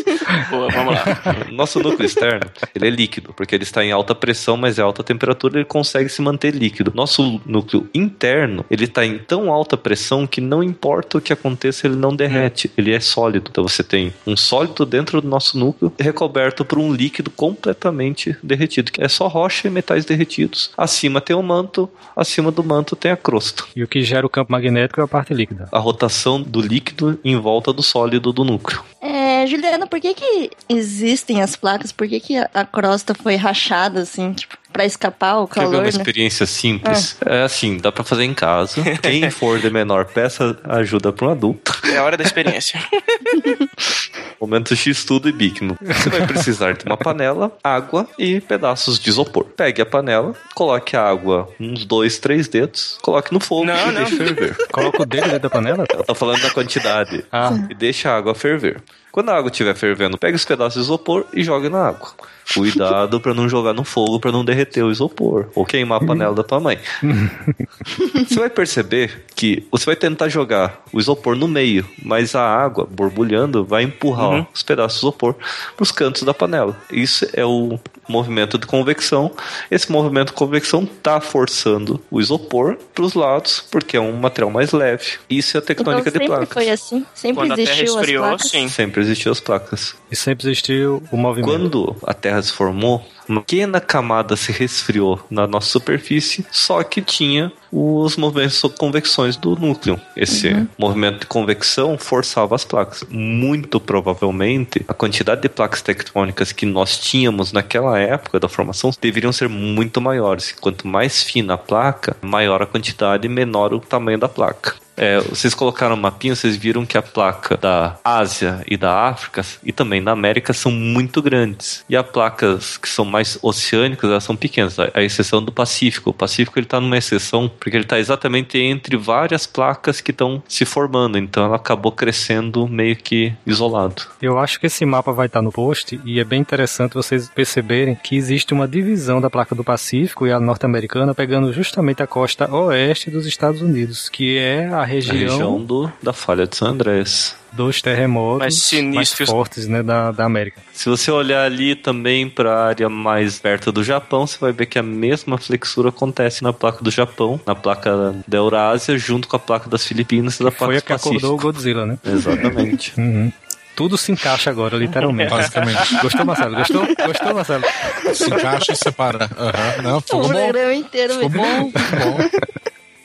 Boa, vamos lá. Nosso núcleo externo, ele é líquido, porque ele está em alta pressão, mas é alta temperatura ele consegue se manter líquido. Nosso núcleo interno, ele está em tão alta pressão que não importa o que aconteça, ele não derrete. Ele é sólido. Então você tem um sólido dentro do nosso núcleo recoberto por um líquido completamente derretido, que é só rocha e metais derretidos. Acima tem o manto, acima do manto tem a crosta. E o que gera o campo magnético é a parte líquida. A rotação do líquido em volta do sólido do núcleo. É, Juliana, por que que existem as placas? Por que que a, a crosta foi rachada, assim, tipo, pra escapar o Quer ver calor, uma né? experiência simples? É assim, dá pra fazer em casa. Quem for de menor, peça ajuda para um adulto. É a hora da experiência. Momento X tudo e Bigno. Você vai precisar de uma panela, água e pedaços de isopor. Pegue a panela, coloque a água uns dois, três dedos, coloque no fogo Não, e não. deixe ferver. Coloca o dedo dentro da panela? Eu tô falando da quantidade. Ah. E deixa a água ferver. Quando a água estiver fervendo, pega os pedaços de isopor e joga na água. Cuidado pra não jogar no fogo pra não derreter o isopor ou queimar a panela da tua mãe. Você vai perceber que você vai tentar jogar o isopor no meio, mas a água borbulhando vai empurrar Uhum. os pedaços de isopor para os cantos da panela. Isso é o movimento de convecção. Esse movimento de convecção tá forçando o isopor para os lados, porque é um material mais leve. Isso é a Então tectônica de sempre placas. foi assim? Sempre Quando a Terra existiu as esfriou, placas? sim. Sempre existiu as placas. E sempre existiu o movimento. Quando a Terra se formou, uma pequena camada se resfriou na nossa superfície, só que tinha os movimentos de convecções do núcleo. Esse movimento de convecção forçava as placas. Muito provavelmente, a quantidade de placas tectônicas que nós tínhamos naquela época da formação deveriam ser muito maiores. Quanto mais fina a placa, maior a quantidade e menor o tamanho da placa. É, vocês colocaram um mapinha, vocês viram que a placa da Ásia e da África e também da América são muito grandes. E as placas que são mais oceânicas, elas são pequenas, a, exceção do Pacífico. O Pacífico ele está numa exceção porque ele está exatamente entre várias placas que estão se formando, então ela acabou crescendo meio que isolado. Eu acho que esse mapa vai estar no post e é bem interessante vocês perceberem que existe uma divisão da placa do Pacífico e a norte-americana pegando justamente a costa oeste dos Estados Unidos, que é A região, região do, da falha de San Andrés. dos terremotos Mais fortes né, da, da América. Se você olhar ali também para a área mais perto do Japão, você vai ver que a mesma flexura acontece na placa do Japão, na placa da Eurásia, junto com a placa das Filipinas e da placa Foi a que acordou o Pacífico. Godzilla, né? Exatamente. Uhum. Tudo se encaixa agora, literalmente. Basicamente. Gostou, Marcelo? Gostou? Gostou, Marcelo? Se encaixa e separa. Aham. Não, O ficou bom. programa inteiro. Ficou bom, bom.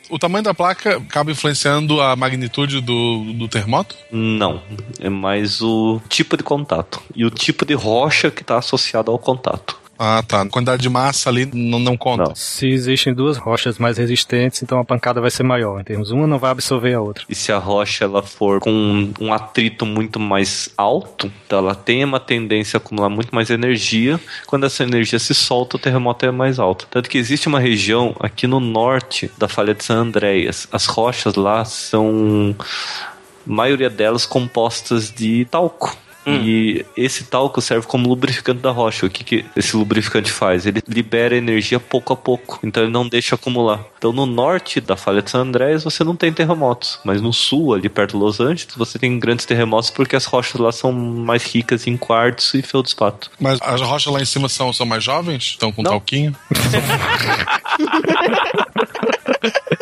O tamanho da placa acaba influenciando a magnitude do, do terremoto? Não, é mais o tipo de contato e o tipo de rocha que está associado ao contato. Ah, tá. A quantidade de massa ali não, não conta. Não. Se existem duas rochas mais resistentes, então a pancada vai ser maior. Em termos, uma não vai absorver a outra. E se a rocha ela for com um atrito muito mais alto, então ela tem uma tendência a acumular muito mais energia. Quando essa energia se solta, o terremoto é mais alto. Tanto que existe uma região aqui no norte da falha de San Andreas. As rochas lá são, a maioria delas compostas de talco. E esse talco serve como lubrificante da rocha. O que, que esse lubrificante faz? Ele libera energia pouco a pouco, então ele não deixa acumular. Então no norte da falha de San Andrés você não tem terremotos, mas no sul, ali perto de Los Angeles, você tem grandes terremotos porque as rochas lá são mais ricas em quartzo e feldspato. Mas as rochas lá em cima são, são mais jovens? Estão com Não. talquinho?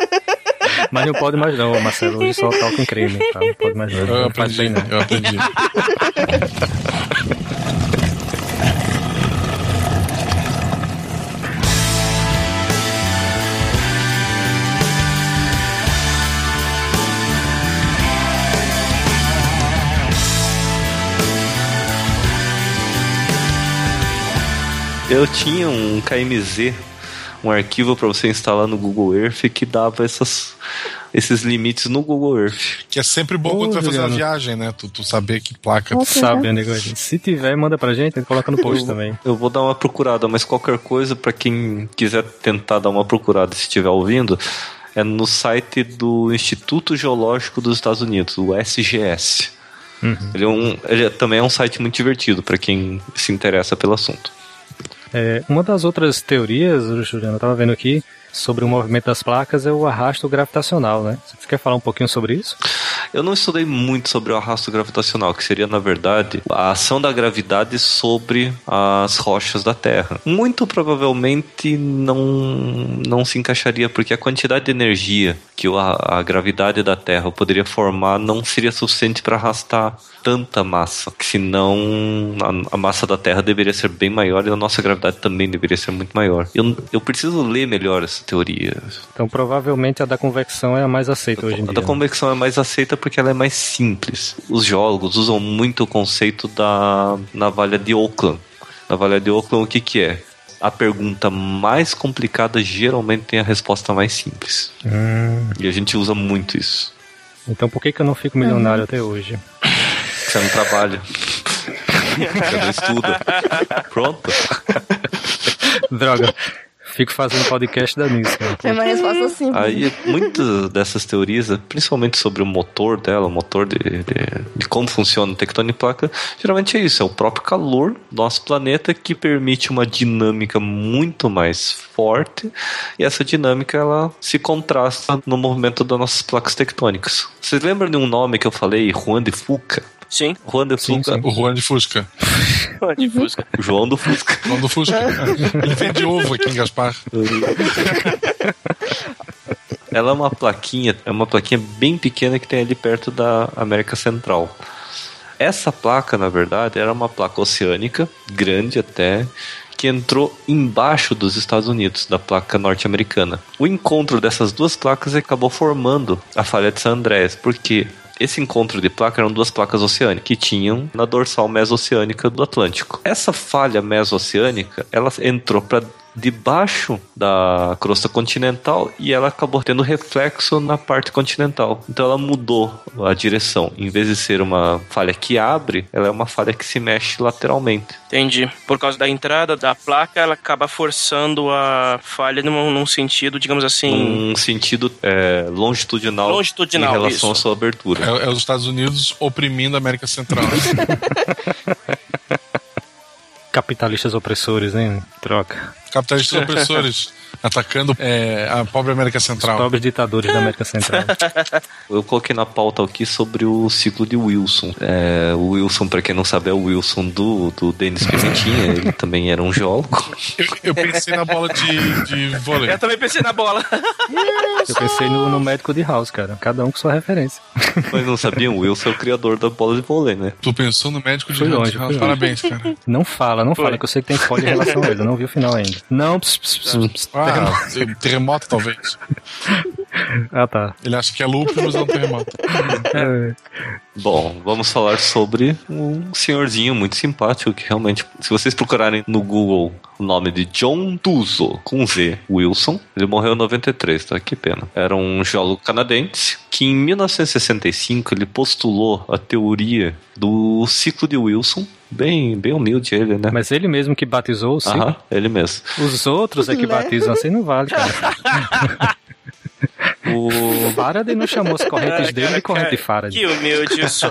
Mas não pode mais não, Marcelo. Hoje só toca em creme, tá? Não pode mais não. Eu Não aprendi, não. eu aprendi. Eu tinha um KMZ, um arquivo para você instalar no Google Earth que dava essas, esses limites no Google Earth. Que é sempre bom Ô, quando tu vai fazer uma viagem, né? Tu, tu saber que placa. Sabe, né, Gordinho? Se tiver, manda pra gente, a gente coloca no post Eu- também. Eu vou dar uma procurada, mas qualquer coisa, para quem quiser tentar dar uma procurada se estiver ouvindo, é no site do Instituto Geológico dos Estados Unidos, o SGS. Ele, é um, ele é- também é um site muito divertido para quem se interessa pelo assunto. É, uma das outras teorias, Juliano, eu tava vendo aqui, sobre o movimento das placas é o arrasto gravitacional, né? Você quer falar um pouquinho sobre isso? Eu não estudei muito sobre o arrasto gravitacional, que seria, na verdade, a ação da gravidade sobre as rochas da Terra. Muito provavelmente não, não se encaixaria, porque a quantidade de energia que a, a gravidade da Terra poderia formar não seria suficiente para arrastar tanta massa, que senão a, a, massa da Terra deveria ser bem maior e a nossa gravidade também deveria ser muito maior. Eu, eu preciso ler melhor essa teoria. Então provavelmente a da convecção é a mais aceita hoje em a dia. A da convecção é mais aceita porque ela é mais simples. Os geólogos usam muito o conceito da navalha de Oakland. Navalha de Oakland o que que é? a pergunta mais complicada geralmente tem a resposta mais simples. Hum. E a gente usa muito isso. Então por que, que eu não fico milionário até hoje? Você não trabalha. Você não estuda. Pronto. Droga. Fico fazendo podcast da nisso. É uma resposta simples. Aí, muitas dessas teorias, principalmente sobre o motor dela, o motor de, de, de como funciona a tectônica placa, geralmente é isso, é o próprio calor do nosso planeta que permite uma dinâmica muito mais forte e essa dinâmica ela se contrasta no movimento das nossas placas tectônicas. Vocês lembram de um nome que eu falei, Juan de Fuca? Sim. Juan de sim, Fuca. Sim. O Juan de Fusca. de Fusca. O João do Fusca. João do Fusca. Ele vende ovo aqui em Gaspar. Ela é uma plaquinha, é uma plaquinha bem pequena que tem ali perto da América Central. Essa placa, na verdade, era uma placa oceânica, grande até, que entrou embaixo dos Estados Unidos, da placa norte-americana. O encontro dessas duas placas acabou formando a falha de San Andrés, porque esse encontro de placa eram duas placas oceânicas que tinham na dorsal mesoceânica do Atlântico. Essa falha mesoceânica, ela entrou para debaixo da crosta continental e ela acabou tendo reflexo na parte continental. Então ela mudou a direção. Em vez de ser uma falha que abre, ela é uma falha que se mexe lateralmente. Entendi. Por causa da entrada da placa, ela acaba forçando a falha num, num sentido, digamos assim. Num sentido é, longitudinal, longitudinal em relação isso. à sua abertura. É, é os Estados Unidos oprimindo a América Central. Capitalistas opressores, hein? Troca. Capitalistas opressores atacando é, a pobre América Central. Os pobres ditadores da América Central. Eu coloquei na pauta aqui sobre o ciclo de Wilson. É, o Wilson, para quem não sabe, é o Wilson do, do Denis Pimentinha. Ele também era um geólogo. Eu, eu pensei na bola de, de vôlei. Eu também pensei na bola. Eu pensei no, no médico de House, cara. Cada um com sua referência. Mas não sabiam, o Wilson é o criador da bola de vôlei, né? Tu pensou no médico de Fui House. longe, longe. Parabéns, cara. Não fala, não fala, que eu sei que tem spoiler em relação a ele. Eu não vi o final ainda. Não, ps, ps, ps, ps, Ah, terremoto talvez. Ah, tá. Ele acha que é loop, mas é um terremoto. É, Bom, vamos falar sobre um senhorzinho muito simpático que realmente, se vocês procurarem no Google o nome de John Tuzo, com Z, Wilson, ele morreu em 93, tá? Que pena. Era um geólogo canadense que em 1965 ele postulou a teoria do ciclo de Wilson. Bem, bem humilde ele, né? Mas ele mesmo que batizou o ciclo. Aham, ele mesmo. Os outros é que batizam assim não vale, cara. O Faraday não chamou as correntes Ah, dele cara, de corrente cara, Faraday. Que humilde eu sou.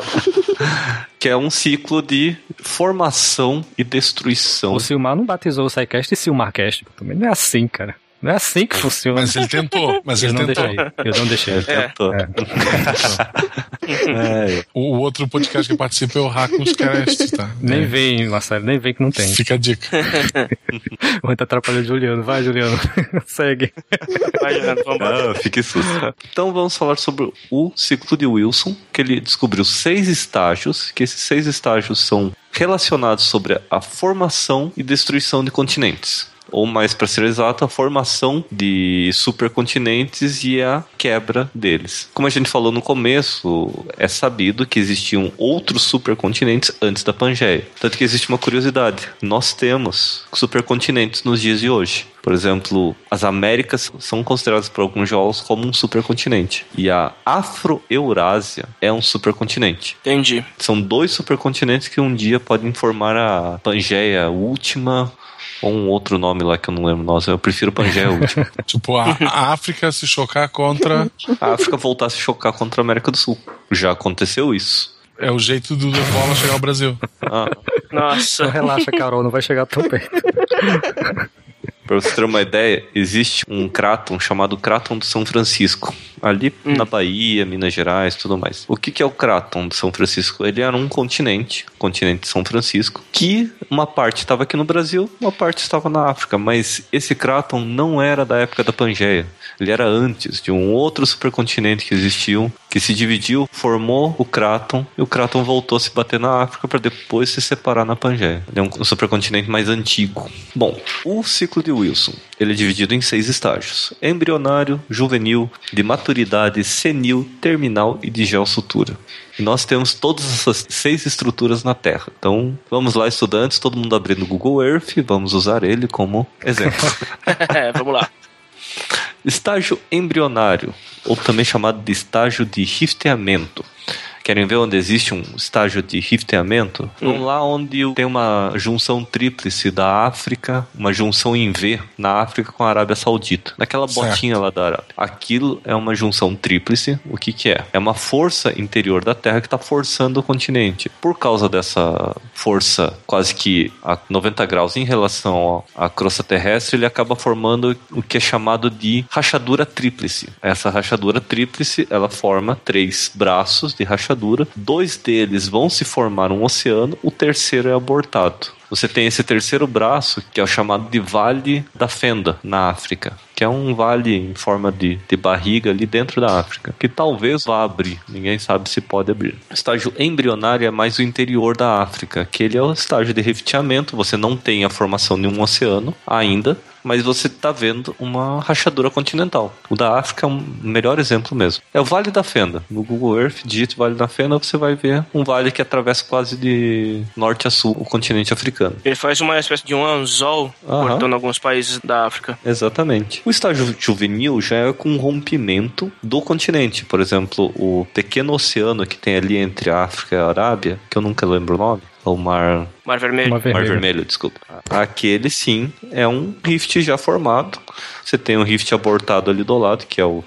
que é um ciclo de formação e destruição. O Silmar não batizou o SciCast e Silmarcast. Também não é assim, cara. Não é assim que funciona. Mas ele tentou. Mas eu ele não tentou. deixei. Eu não deixei. Ele tentou. É. É, O, o outro podcast que eu participo é o Racos Cast, tá? Nem É. vem, Marcelo, nem vem que não tem. Fica a dica. Rui tá atrapalhando o Juliano. Vai, Juliano. Segue. Vai, Juliano, vambora. Ah, fique susto. Então vamos falar sobre o ciclo de Wilson, que ele descobriu seis estágios, que esses seis estágios são relacionados sobre a formação e destruição de continentes. Ou mais para ser exato, a formação de supercontinentes e a quebra deles. Como a gente falou no começo, é sabido que existiam outros supercontinentes antes da Pangeia. Tanto que existe uma curiosidade: nós temos supercontinentes nos dias de hoje. Por exemplo, as Américas são consideradas por alguns geólogos como um supercontinente. E a Afro-Eurásia é um supercontinente. Entendi. São dois supercontinentes que um dia podem formar a Pangeia Última ou um outro nome lá que eu não lembro. Nossa, eu prefiro Pangeia Última. Tipo, a, a África se chocar contra. A África voltar a se chocar contra a América do Sul. Já aconteceu isso. É o jeito do bola chegar ao Brasil. Ah, Nossa. relaxa, Carol, não vai chegar tão perto. Pra você ter uma ideia, existe um cráton chamado Cráton de São Francisco, ali na Bahia, Minas Gerais, tudo mais. O que, que é o Craton de São Francisco? Ele era um continente, continente de São Francisco, que uma parte estava aqui no Brasil, uma parte estava na África, mas esse Craton não era da época da Pangeia. Ele era antes de um outro supercontinente que existiu, que se dividiu, formou o Craton, e o Craton voltou a se bater na África para depois se separar na Pangeia. Ele é um supercontinente mais antigo. Bom, o ciclo de Wilson, ele é dividido em seis estágios: embrionário, juvenil, de maturidade, senil, terminal e de geossutura. E nós temos todas essas seis estruturas na Terra. Então, vamos lá, estudantes, todo mundo abrindo o Google Earth, vamos usar ele como exemplo. É, vamos lá. Estágio embrionário, ou também chamado de estágio de rifteamento. Querem ver onde existe um estágio de rifteamento? Vamos lá onde tem uma junção tríplice da África, uma junção em V na África com a Arábia Saudita. Naquela Certo. botinha lá da Arábia. Aquilo é uma junção tríplice. O que que é? É uma força interior da Terra que está forçando o continente. Por causa dessa força quase que a 90 graus em relação à crosta terrestre, ele acaba formando o que é chamado de rachadura tríplice. Essa rachadura tríplice, ela forma três braços de rachadura. Dois deles vão se formar um oceano, o terceiro é abortado. Você tem esse terceiro braço, que é o chamado de Vale da Fenda, na África, que é um vale em forma de, de barriga ali dentro da África, que talvez vá abrir, ninguém sabe se pode abrir. O estágio embrionário é mais o interior da África, que ele é o estágio de rifteamento, você não tem a formação de um oceano ainda, mas você está vendo uma rachadura continental. O da África é um melhor exemplo mesmo. É o Vale da Fenda. No Google Earth, digite Vale da Fenda, você vai ver um vale que atravessa quase de norte a sul o continente africano. Ele faz uma espécie de um anzol Aham. cortando alguns países da África. Exatamente. O estágio juvenil já é com um rompimento do continente. Por exemplo, o pequeno oceano que tem ali entre a África e a Arábia, que eu nunca lembro o nome, o Mar Mar Vermelho. Mar vermelha. Vermelho, desculpa. Aquele sim é um rift já formado. Você tem um rift abortado ali do lado, que é o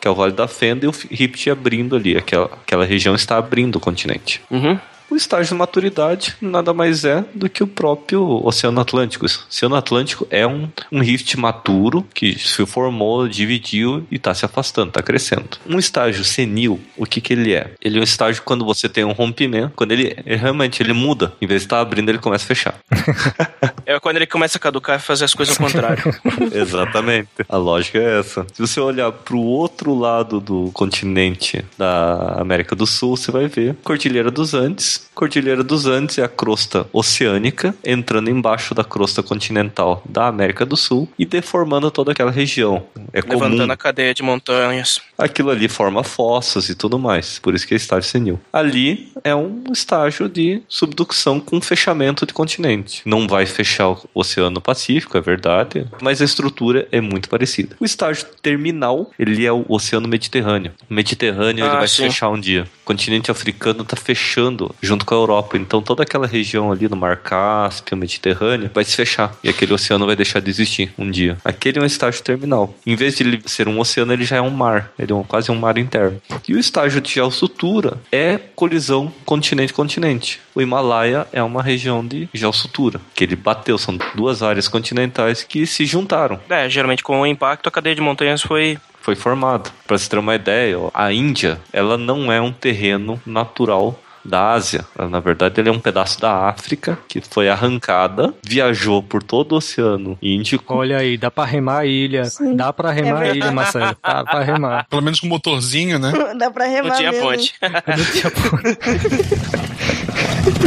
que é o Vale da Fenda, e o rift abrindo ali. Aquela, aquela região está abrindo o continente. Uhum. O estágio de maturidade nada mais é do que o próprio Oceano Atlântico. O Oceano Atlântico é um, um rift maturo que se formou, dividiu e está se afastando, está crescendo. Um estágio senil, o que, que ele é? Ele é um estágio quando você tem um rompimento, quando ele ele realmente ele muda. Em vez de estar abrindo, ele começa a fechar. É quando ele começa a caducar e fazer as coisas ao contrário. Exatamente. A lógica é essa. Se você olhar para o outro lado do continente da América do Sul, você vai ver Cordilheira dos Andes. Cordilheira dos Andes é a crosta oceânica entrando embaixo da crosta continental da América do Sul e deformando toda aquela região. É comum. levantando a cadeia de montanhas. Aquilo ali forma fossas e tudo mais. Por isso que é estágio senil. Ali é um estágio de subducção com fechamento de continente. Não vai fechar o Oceano Pacífico, é verdade, mas a estrutura é muito parecida. O estágio terminal, ele é o Oceano Mediterrâneo. O Mediterrâneo ele Ah, vai sim. fechar um dia. Continente africano está fechando junto com a Europa. Então toda aquela região ali no Mar Cáspio, Mediterrâneo, vai se fechar. E aquele oceano vai deixar de existir um dia. Aquele é um estágio terminal. Em vez de ele ser um oceano, ele já é um mar. Ele é um- quase um mar interno. E o estágio de geossutura é colisão continente-continente. O Himalaia é uma região de geossutura, que ele bateu. São duas áreas continentais que se juntaram É, geralmente com o impacto a cadeia de montanhas foi. Foi formado. Para você ter uma ideia, ó, a Índia, ela não é um terreno natural da Ásia. Na verdade, ele é um pedaço da África que foi arrancada, viajou por todo o Oceano Índico. Olha aí, dá pra remar a ilha. Dá pra remar a verdade. ilha, Marcelo. Dá pra remar. Pelo menos com motorzinho, né? Dá pra remar Não tinha mesmo. ponte. Não tinha ponto.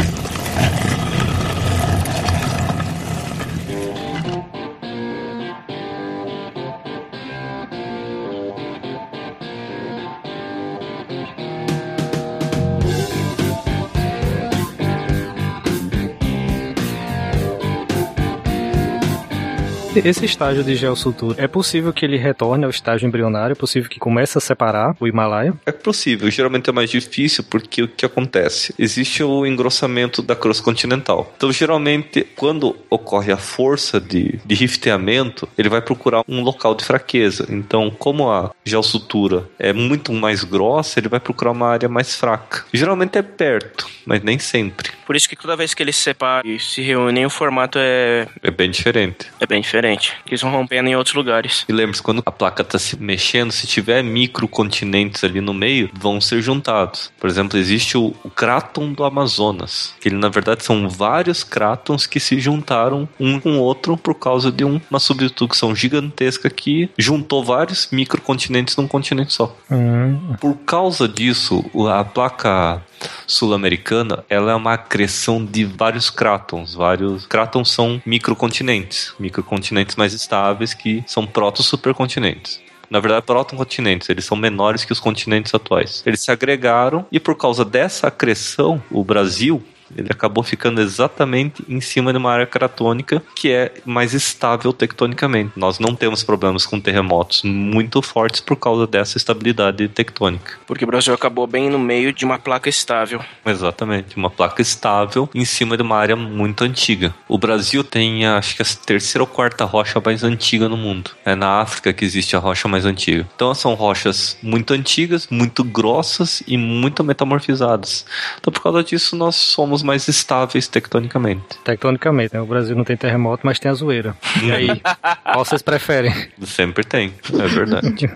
Esse estágio de geossutura, é possível que ele retorne ao estágio embrionário? É possível que comece a separar o Himalaia? É possível, geralmente é mais difícil porque o que acontece? Existe o engrossamento da crosta continental. Então, geralmente, quando ocorre a força de, de rifteamento, ele vai procurar um local de fraqueza. Então, como a geossutura é muito mais grossa, ele vai procurar uma área mais fraca. Geralmente é perto, mas nem sempre. Por isso que toda vez que eles se separam e se reúnem, o formato é, É bem diferente. é bem diferente. Eles vão rompendo em outros lugares. E lembre-se, quando a placa está se mexendo, se tiver microcontinentes ali no meio, vão ser juntados. Por exemplo, existe o, o cráton do Amazonas, que ele, na verdade são vários crátons que se juntaram um com o outro por causa de um- uma subducção gigantesca que juntou vários microcontinentes num continente só. Hum, Por causa disso, a placa sul-americana ela é uma acreção de vários crátons. Vários crátons são microcontinentes, microcontinentes mais estáveis que são proto-supercontinentes. Na verdade, protocontinentes, eles são menores que os continentes atuais. Eles se agregaram e por causa dessa acreção, o Brasil ele acabou ficando exatamente em cima de uma área cratônica que é mais estável tectonicamente. Nós não temos problemas com terremotos muito fortes por causa dessa estabilidade tectônica. Porque o Brasil acabou bem no meio de uma placa estável. Exatamente, uma placa estável em cima de uma área muito antiga. O Brasil tem, acho que a terceira ou quarta rocha mais antiga no mundo. É na África que existe a rocha mais antiga. Então são rochas muito antigas, muito grossas e muito metamorfizadas. Então por causa disso nós somos mais estáveis tectonicamente. tectonicamente, né? O Brasil não tem terremoto, mas tem a zoeira. E aí, qual vocês preferem? Sempre tem, é verdade.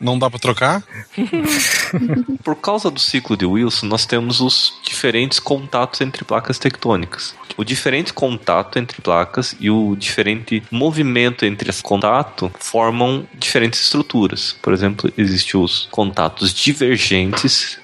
Não dá pra trocar? Por causa do ciclo de Wilson, nós temos os diferentes contatos entre placas tectônicas. O diferente contato entre placas e o diferente movimento entre esse contato formam diferentes estruturas. Por exemplo, existem os contatos divergentes.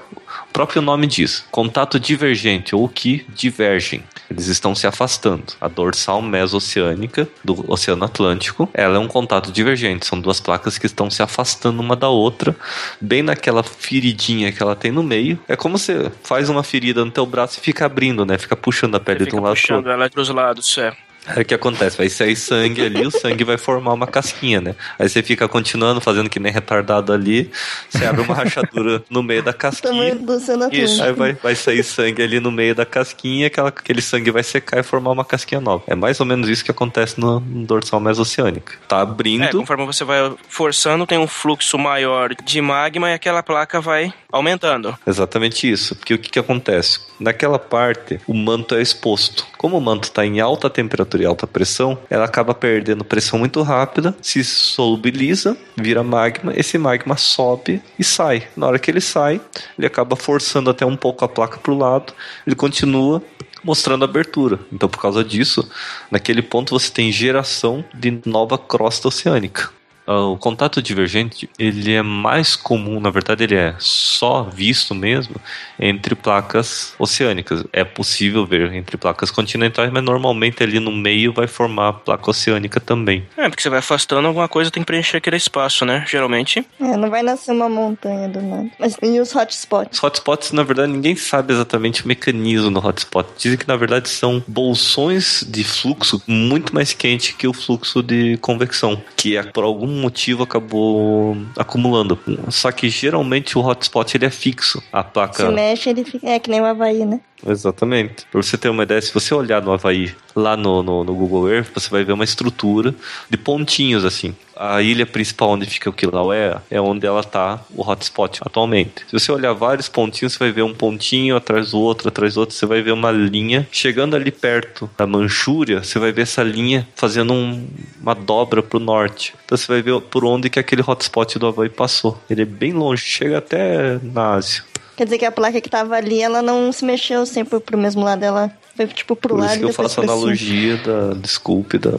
O próprio nome diz, contato divergente ou que divergem. Eles estão se afastando. A dorsal mesoceânica do Oceano Atlântico, ela é um contato divergente. São duas placas que estão se afastando uma da outra, bem naquela feridinha que ela tem no meio. É como você faz uma ferida no teu braço e fica abrindo, né? Fica puxando a pele de um lado puxando ela pros lados, é. Aí o que acontece? Vai sair sangue ali, o sangue vai formar uma casquinha, né? Aí você fica continuando fazendo que nem retardado ali, você abre uma rachadura no meio da casquinha. Tamanho do Oceano Isso. Aí vai, vai sair sangue ali no meio da casquinha, aquela, aquele sangue vai secar e formar uma casquinha nova. É mais ou menos isso que acontece no, no dorsal mesoceânica. Tá abrindo. É, conforme você vai forçando, tem um fluxo maior de magma e aquela placa vai aumentando. Exatamente isso. Porque o que, que acontece? Naquela parte, o manto é exposto. Como o manto está em alta temperatura alta pressão, ela acaba perdendo pressão muito rápida, se solubiliza, vira magma, esse magma sobe e sai. Na hora que ele sai, ele acaba forçando até um pouco a placa para o lado, ele continua mostrando abertura. Então, por causa disso, naquele ponto você tem geração de nova crosta oceânica. Ah, O contato divergente, ele é mais comum, na verdade ele é só visto mesmo entre placas oceânicas. É possível ver entre placas continentais, mas normalmente ali no meio vai formar a placa oceânica também. É, porque você vai afastando, alguma coisa tem que preencher aquele espaço, né? Geralmente. É, não vai nascer uma montanha do nada. Mas e os hotspots? Os hotspots, na verdade, ninguém sabe exatamente o mecanismo do hotspot. Dizem que, na verdade, são bolsões de fluxo muito mais quente que o fluxo de convecção, que é, por algum motivo acabou acumulando. Só que geralmente o hotspot ele é fixo. A placa. Se mexe, ele fica. É que nem o Havaí, né? Exatamente. Pra você ter uma ideia, se você olhar no Havaí, lá no, no, no Google Earth, você vai ver uma estrutura de pontinhos assim. A ilha principal onde fica o Kilauea é onde ela tá, o hotspot atualmente. Se você olhar vários pontinhos, você vai ver um pontinho atrás do outro, atrás do outro, você vai ver uma linha. Chegando ali perto da Manchúria, você vai ver essa linha fazendo um- uma dobra pro norte. Então você vai ver por onde que aquele hotspot do Havaí passou. Ele é bem longe, chega até na Ásia. Quer dizer que a placa que tava ali, ela não se mexeu sempre pro mesmo lado, ela foi tipo pro Por lado isso que eu faço a analogia da desculpe da,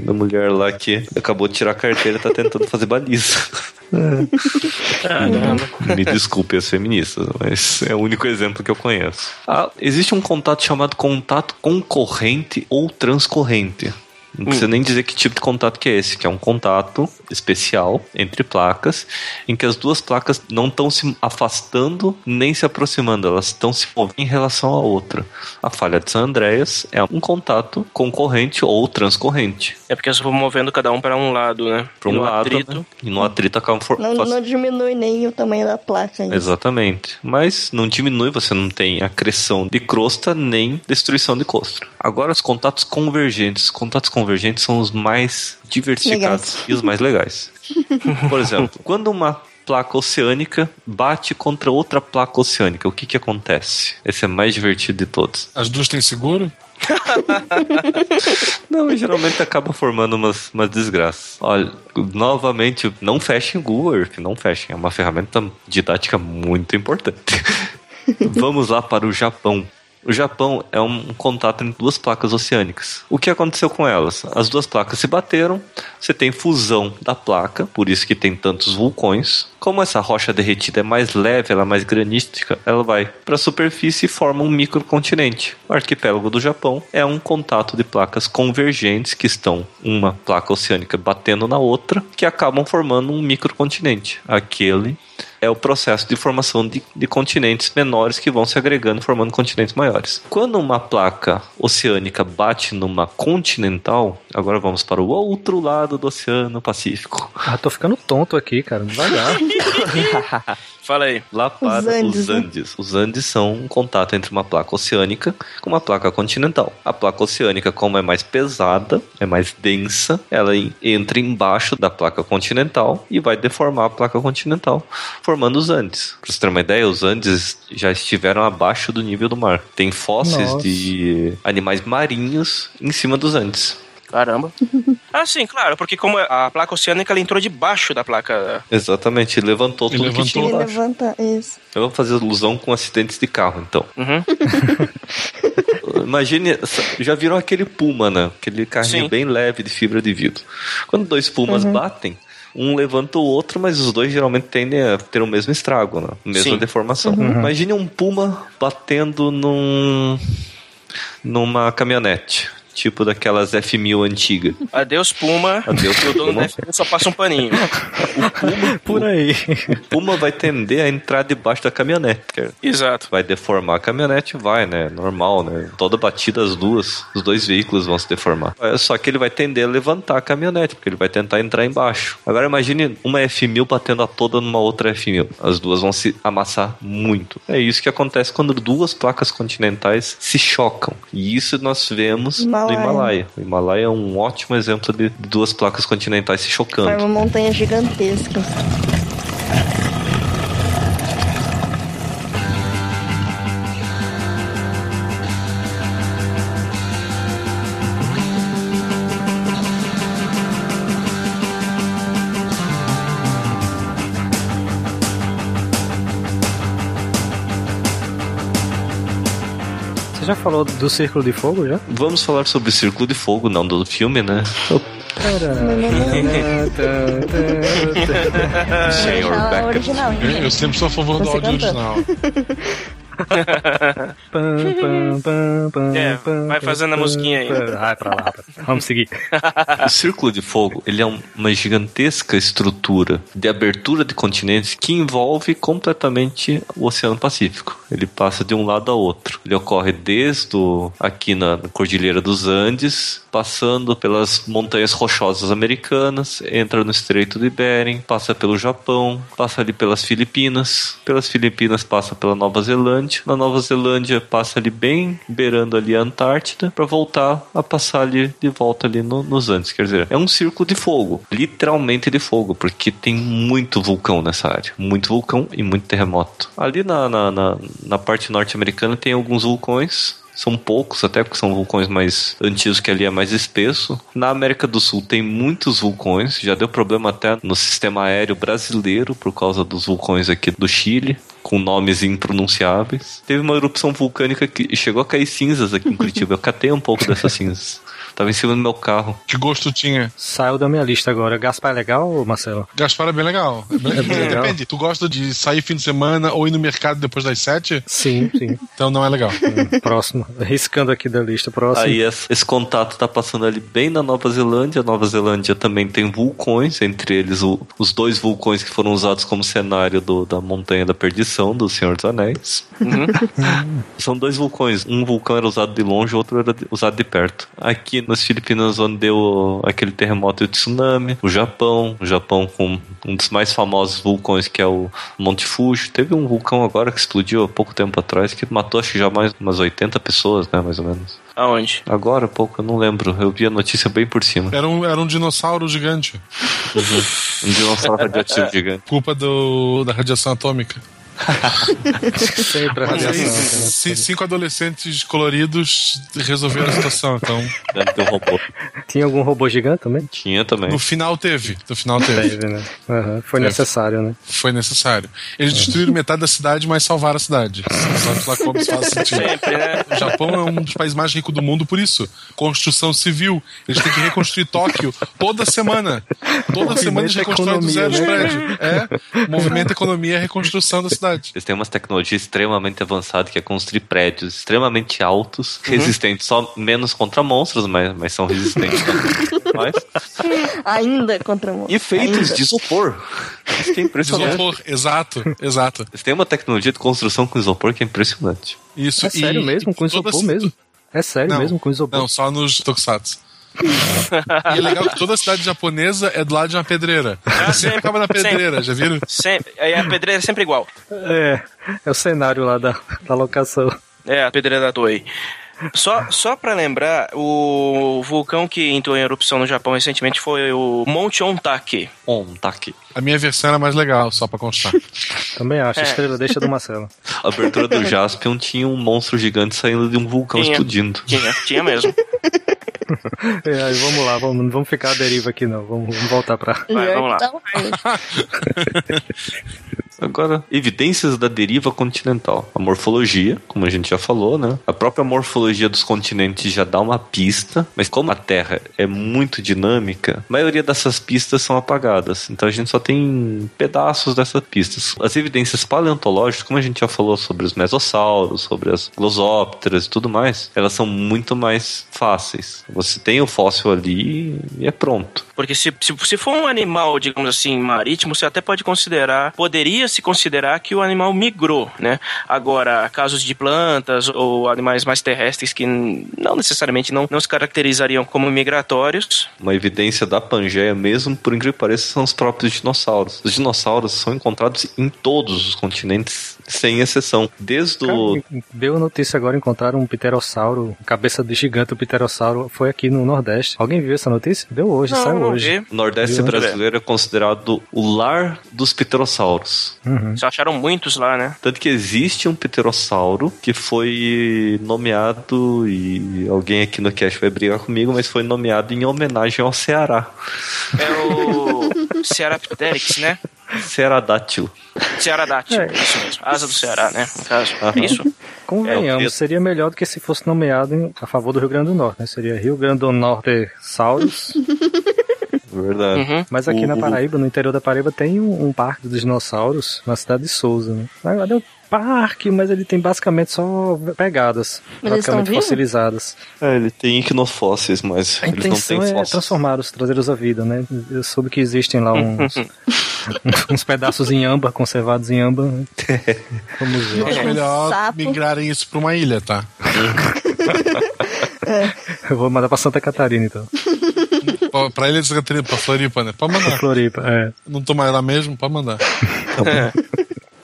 da mulher lá que acabou de tirar a carteira e tá tentando fazer baliza. Caramba. Me desculpe as feministas, mas é o único exemplo que eu conheço. Ah, existe um contato chamado contato concorrente ou transcorrente. Não precisa nem dizer que tipo de contato que é esse, que é um contato especial entre placas, em que as duas placas não estão se afastando nem se aproximando, elas estão se movendo em relação à outra. A falha de San Andreas é um contato concorrente ou transcorrente. É porque elas vão movendo cada um para um lado, né? Para um lado, atrito. né? e no atrito acaba for... Não, não diminui nem o tamanho da placa. Isso. Exatamente. Mas não diminui, você não tem acreção de crosta nem destruição de crosta. Agora, os contatos convergentes. Os contatos convergentes são os mais diversificados Legais. e os mais legais. Por exemplo, quando uma placa oceânica bate contra outra placa oceânica. O que que acontece? Esse é mais divertido de todos. As duas têm seguro? Não, geralmente acaba formando umas, umas desgraças. Olha, novamente, não fechem o Google Earth, não fechem. É uma ferramenta didática muito importante. Vamos lá para o Japão. O Japão é um contato entre duas placas oceânicas. O que aconteceu com elas? As duas placas se bateram, você tem fusão da placa, por isso que tem tantos vulcões. Como essa rocha derretida é mais leve, ela é mais granítica, ela vai para a superfície e forma um microcontinente. O arquipélago do Japão é um contato de placas convergentes que estão uma placa oceânica batendo na outra, que acabam formando um microcontinente. Aquele é o processo de formação de, de, continentes menores que vão se agregando formando continentes maiores. Quando uma placa oceânica bate numa continental, agora vamos para o outro lado do Oceano Pacífico. Ah, tô ficando tonto aqui, cara. Devagar. Fala aí. Lá para os Andes, Andes. né? Os Andes. Os Andes são um contato entre uma placa oceânica com uma placa continental. A placa oceânica, como é mais pesada, é mais densa, ela en- entra embaixo da placa continental e vai deformar a placa continental, formando os Andes. Para você ter uma ideia, os Andes já estiveram abaixo do nível do mar. Tem fósseis Nossa. de animais marinhos em cima dos Andes. Caramba. Ah, sim, claro, porque como a placa oceânica ela entrou debaixo da placa. Exatamente, levantou Ele tudo que levantou. tinha Ele levanta isso. Eu vou fazer alusão com acidentes de carro, então. Uhum. Imagine, já viram aquele Puma, né? Aquele carrinho Sim. bem leve de fibra de vidro. Quando dois Pumas batem, um levanta o outro, mas os dois geralmente tendem a ter o mesmo estrago, né? A mesma Sim. deformação. Imagine um Puma batendo num numa caminhonete, tipo daquelas F1000 antiga. Adeus, Puma. Adeus, E o dono Puma. da F1 só passa um paninho. Por aí. O Puma vai tender a entrar debaixo da caminhonete, cara. Exato. vai deformar a caminhonete, vai, né? Normal, né? Toda batida as duas, os dois veículos vão se deformar. É, Só que ele vai tender a levantar a caminhonete, porque ele vai tentar entrar embaixo. Agora imagine uma F1000 batendo a toda numa outra F1000. As duas vão se amassar muito. É isso que acontece quando duas placas continentais se chocam. E isso nós vemos Himalaia. no Himalaia. O Himalaia é um ótimo exemplo de duas placas continentais se chocando. Forma montanhas gigantescas. Já falou do Círculo de Fogo já? Vamos falar sobre o Círculo de Fogo, não do filme, né? Senhor Beckett. original. Eu, sempre sou a favor do Você áudio cantando. original. É, vai fazendo a musiquinha aí. pam. Vai pra lá. Vamos seguir. O Círculo de Fogo, ele é um- uma gigantesca estrutura de abertura de continentes que envolve completamente o Oceano Pacífico. Ele passa de um lado a outro. Ele ocorre desde o, aqui na Cordilheira dos Andes, passando pelas montanhas rochosas americanas, entra no Estreito de Bering, passa pelo Japão, passa ali pelas Filipinas, pelas Filipinas passa pela Nova Zelândia, na Nova Zelândia passa ali bem beirando ali a Antártida, para voltar a passar ali de volta ali no- nos Andes. Quer dizer, é um círculo de fogo, literalmente de fogo, porque tem muito vulcão nessa área, muito vulcão e muito terremoto. Ali na, na, na, na parte norte-americana tem alguns vulcões, são poucos, até porque são vulcões mais antigos, que ali é mais espesso. Na América do Sul tem muitos vulcões, já deu problema até no sistema aéreo brasileiro por causa dos vulcões aqui do Chile, com nomes impronunciáveis. Teve uma erupção vulcânica que chegou a cair cinzas aqui em Curitiba. Eu catei um pouco dessas cinzas. Tava em cima do meu carro. Que gosto tinha? Saiu da minha lista agora. Gaspar é legal, Marcelo? Gaspar é bem legal. É bem- bem legal. Depende. Tu gosta de sair fim de semana ou ir no mercado depois das sete? Sim, sim. Então não é legal. Próximo. Riscando aqui da lista. Próximo. Aí esse, esse contato tá passando ali bem na Nova Zelândia. A Nova Zelândia também tem vulcões, entre eles o- os dois vulcões que foram usados como cenário do- da Montanha da Perdição, do Senhor dos Anéis. São dois vulcões. Um vulcão era usado de longe, o outro era de- usado de perto. Aqui nas Filipinas onde deu aquele terremoto e o tsunami, o Japão, o Japão com um dos mais famosos vulcões que é o Monte Fuji. Teve um vulcão agora que explodiu há pouco tempo atrás que matou acho que já mais umas 80 pessoas, né, mais ou menos. Aonde? Agora, pouco, eu não lembro. Eu vi a notícia bem por cima. Era um, era um dinossauro gigante. Um dinossauro radioativo gigante. Culpa do, da radiação atômica. Sempre a Mas aí, radiação. ci- cinco adolescentes coloridos resolveram a situação. Então, Deve ter um robô. Tinha algum robô gigante também? Tinha também. no final teve. No final teve. Teve, né? Aham, Foi Teve. necessário, né? Foi necessário. Eles destruíram metade da cidade, mas salvaram a cidade. Sabe lá como isso faz sentido. Sempre, né? O Japão é um dos países mais ricos do mundo por isso. Construção civil. Eles têm que reconstruir Tóquio toda semana. Toda semana eles reconstroem do zero os prédios. É. Movimento economia é reconstrução da cidade. Eles têm umas tecnologias extremamente avançadas que é construir prédios extremamente altos, resistentes só menos contra monstros, mas, mas são resistentes. Mas- Ainda contra o E feitos Ainda. de isopor. Isso que é impressionante. Isopor. Exato. Exato. Eles têm uma tecnologia de construção com isopor que é impressionante. Isso. É sério e- mesmo, com isopor mesmo. É sério Não, mesmo, com isopor. Não, só nos Tokusatsu. e é legal que toda cidade japonesa é do lado de uma pedreira. Ah, Sempre sempre. acaba na pedreira, já viram? Sempre. Aí a pedreira é sempre igual. É, é o cenário lá da, da locação. É, a pedreira da Toei. Só, só pra lembrar, o vulcão que entrou em erupção no Japão recentemente foi o Monte Ontake. On, aqui. A minha versão era mais legal, só pra constar. Também acho. É. Estrela deixa do Marcelo. A abertura do Jaspion tinha um monstro gigante saindo de um vulcão Tinha. explodindo. Tinha, tinha mesmo. É, aí vamos lá, vamos, não vamos ficar à deriva aqui não. Vamos, vamos voltar pra. Vai, vamos lá. Agora, evidências da deriva continental. A morfologia, como a gente já falou, né? A própria morfologia dos continentes já dá uma pista, mas como a Terra é muito dinâmica, a maioria dessas pistas são apagadas. Então a gente só tem pedaços dessas pistas. As evidências paleontológicas, como a gente já falou sobre os mesossauros, sobre as glosópteras e tudo mais, elas são muito mais fáceis. Você tem o fóssil ali e é pronto. Porque se, se, se for um animal, digamos assim, marítimo, você até pode considerar, poderia se considerar que o animal migrou, né? Agora, casos de plantas ou animais mais terrestres que não necessariamente não, não se caracterizariam como migratórios, Uma evidência da Pangeia mesmo, por incrível que pareça, são os próprios dinossauros. Os dinossauros são encontrados em todos os continentes, sem exceção. Desde o... Deu a notícia agora, encontraram um pterossauro, cabeça de gigante, o pterossauro foi aqui no Nordeste. Alguém viu essa notícia? Deu hoje, Não, saiu não hoje. vi. o Nordeste Viu? brasileiro é considerado o lar dos pterossauros. Uhum. só acharam muitos lá, né? Tanto que existe um pterossauro que foi nomeado, e alguém aqui no cast vai brigar comigo, mas foi nomeado em homenagem ao Ceará. É o Cearapteryx, né? Cearadátilo. Cearadátil, É. isso mesmo. Asa do Ceará, né? No caso. É isso? Convenhamos, É, seria melhor do que se fosse nomeado em- a favor do Rio Grande do Norte, né? Seria Rio Grande do Norte Saurus. Verdade. Uhum. Mas aqui O- na Paraíba, no interior da Paraíba, tem um, um parque dos dinossauros na cidade de Souza. Né? É um parque, mas ele tem basicamente só pegadas, Mas praticamente fossilizadas. É, ele tem iquinofósseis, mas A eles não intenção têm é fósseis. transformá-los, trazê-los à vida, né? Eu soube que existem lá uns, uns pedaços em âmbar, conservados em âmbar. Né? Vamos ver. Acho É. melhor Sapo. migrarem isso pra uma ilha, tá? Eu vou mandar pra Santa Catarina, então. Pra, pra ilha de Santa Catarina, pra Floripa, né? Pode mandar. Floripa, é. Não tô mais lá mesmo, pode mandar.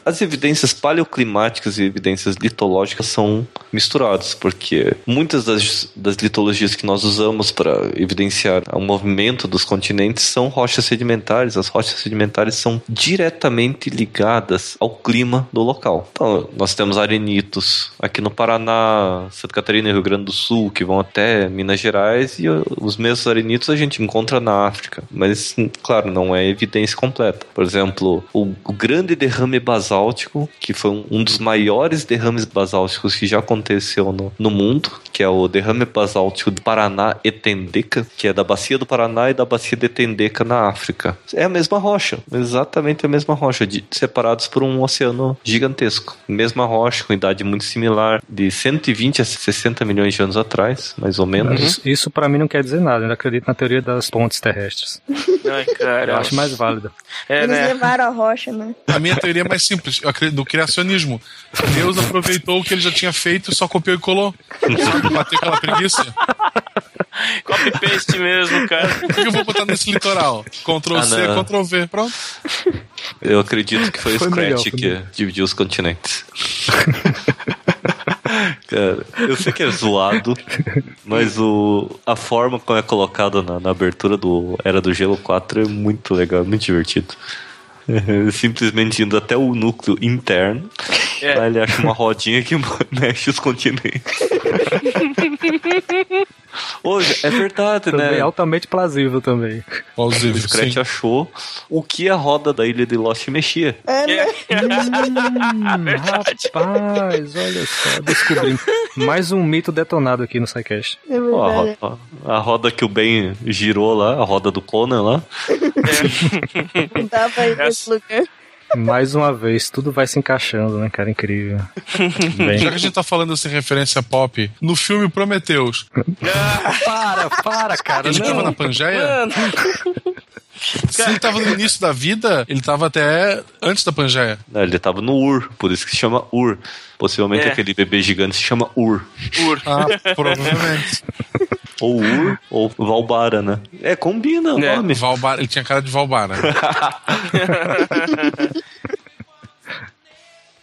As evidências paleoclimáticas e evidências litológicas são misturadas, porque muitas das, das litologias que nós usamos para evidenciar o movimento dos continentes são rochas sedimentares. As rochas sedimentares são diretamente ligadas ao clima do local. Então, nós temos arenitos aqui no Paraná, Santa Catarina e Rio Grande do Sul, que vão até Minas Gerais, e os mesmos arenitos a gente encontra na África. Mas, claro, não é evidência completa. Por exemplo, o, o grande derrame basáltico, que foi um, um dos maiores derrames basálticos que já aconteceu no, no mundo, que é o derrame basáltico do Paraná Etendeca, que é da bacia do Paraná e da bacia de Etendeca na África. É a mesma rocha, exatamente a mesma rocha, de- separados por um oceano gigantesco. Mesma rocha, com idade muito similar, de 120 a 60 milhões de anos atrás, mais ou menos. Isso, isso pra mim não quer dizer nada. Eu ainda acredito na teoria das pontes terrestres. Ai, cara. Eu acho mais válida. É, Eles né? levaram a rocha, né? A minha teoria é mais simples, acredito do criacionismo. Deus aproveitou o que ele já tinha feito e só copiou e colou. Sabe, bateu aquela preguiça. Copy-paste mesmo, cara. O que eu vou botar nesse litoral? Ctrl Ah, C, não. Ctrl V. Pronto. Eu acredito que foi o melhor, Scratch foi que melhor. dividiu os continentes. Cara, eu sei que é zoado, mas o, a forma como é colocada na, na abertura do Era do Gelo 4 é muito legal, muito divertido. Simplesmente indo até o núcleo interno, É. lá ele acha uma rodinha que mexe os continentes. Hoje, é verdade, Também né? altamente plausível também. O Plausível, Scratch sim. achou o que a roda da ilha de Lost mexia. É, né? Hum, rapaz, olha só, descobrimos. Mais um mito detonado aqui no SciCast. É Ó, a, roda, a roda que o Ben girou lá, a roda do Conan lá. Não dá pra ir nesse lugar. Mais uma vez, tudo vai se encaixando, né, cara? Incrível. Bem, Já que a gente tá falando assim, referência pop, no filme Prometheus, para, para, cara. ele tava Não. na Pangeia? Mano, Se ele tava no início da vida, ele tava até antes da Pangeia. Né, Ele tava no Ur, por isso que se chama Ur. Possivelmente É. aquele bebê gigante se chama Ur. Ur. Ah, provavelmente. Ou Ur, ou Valbara, né? É, combina o É, nome. Valbar, ele tinha cara de Valbara.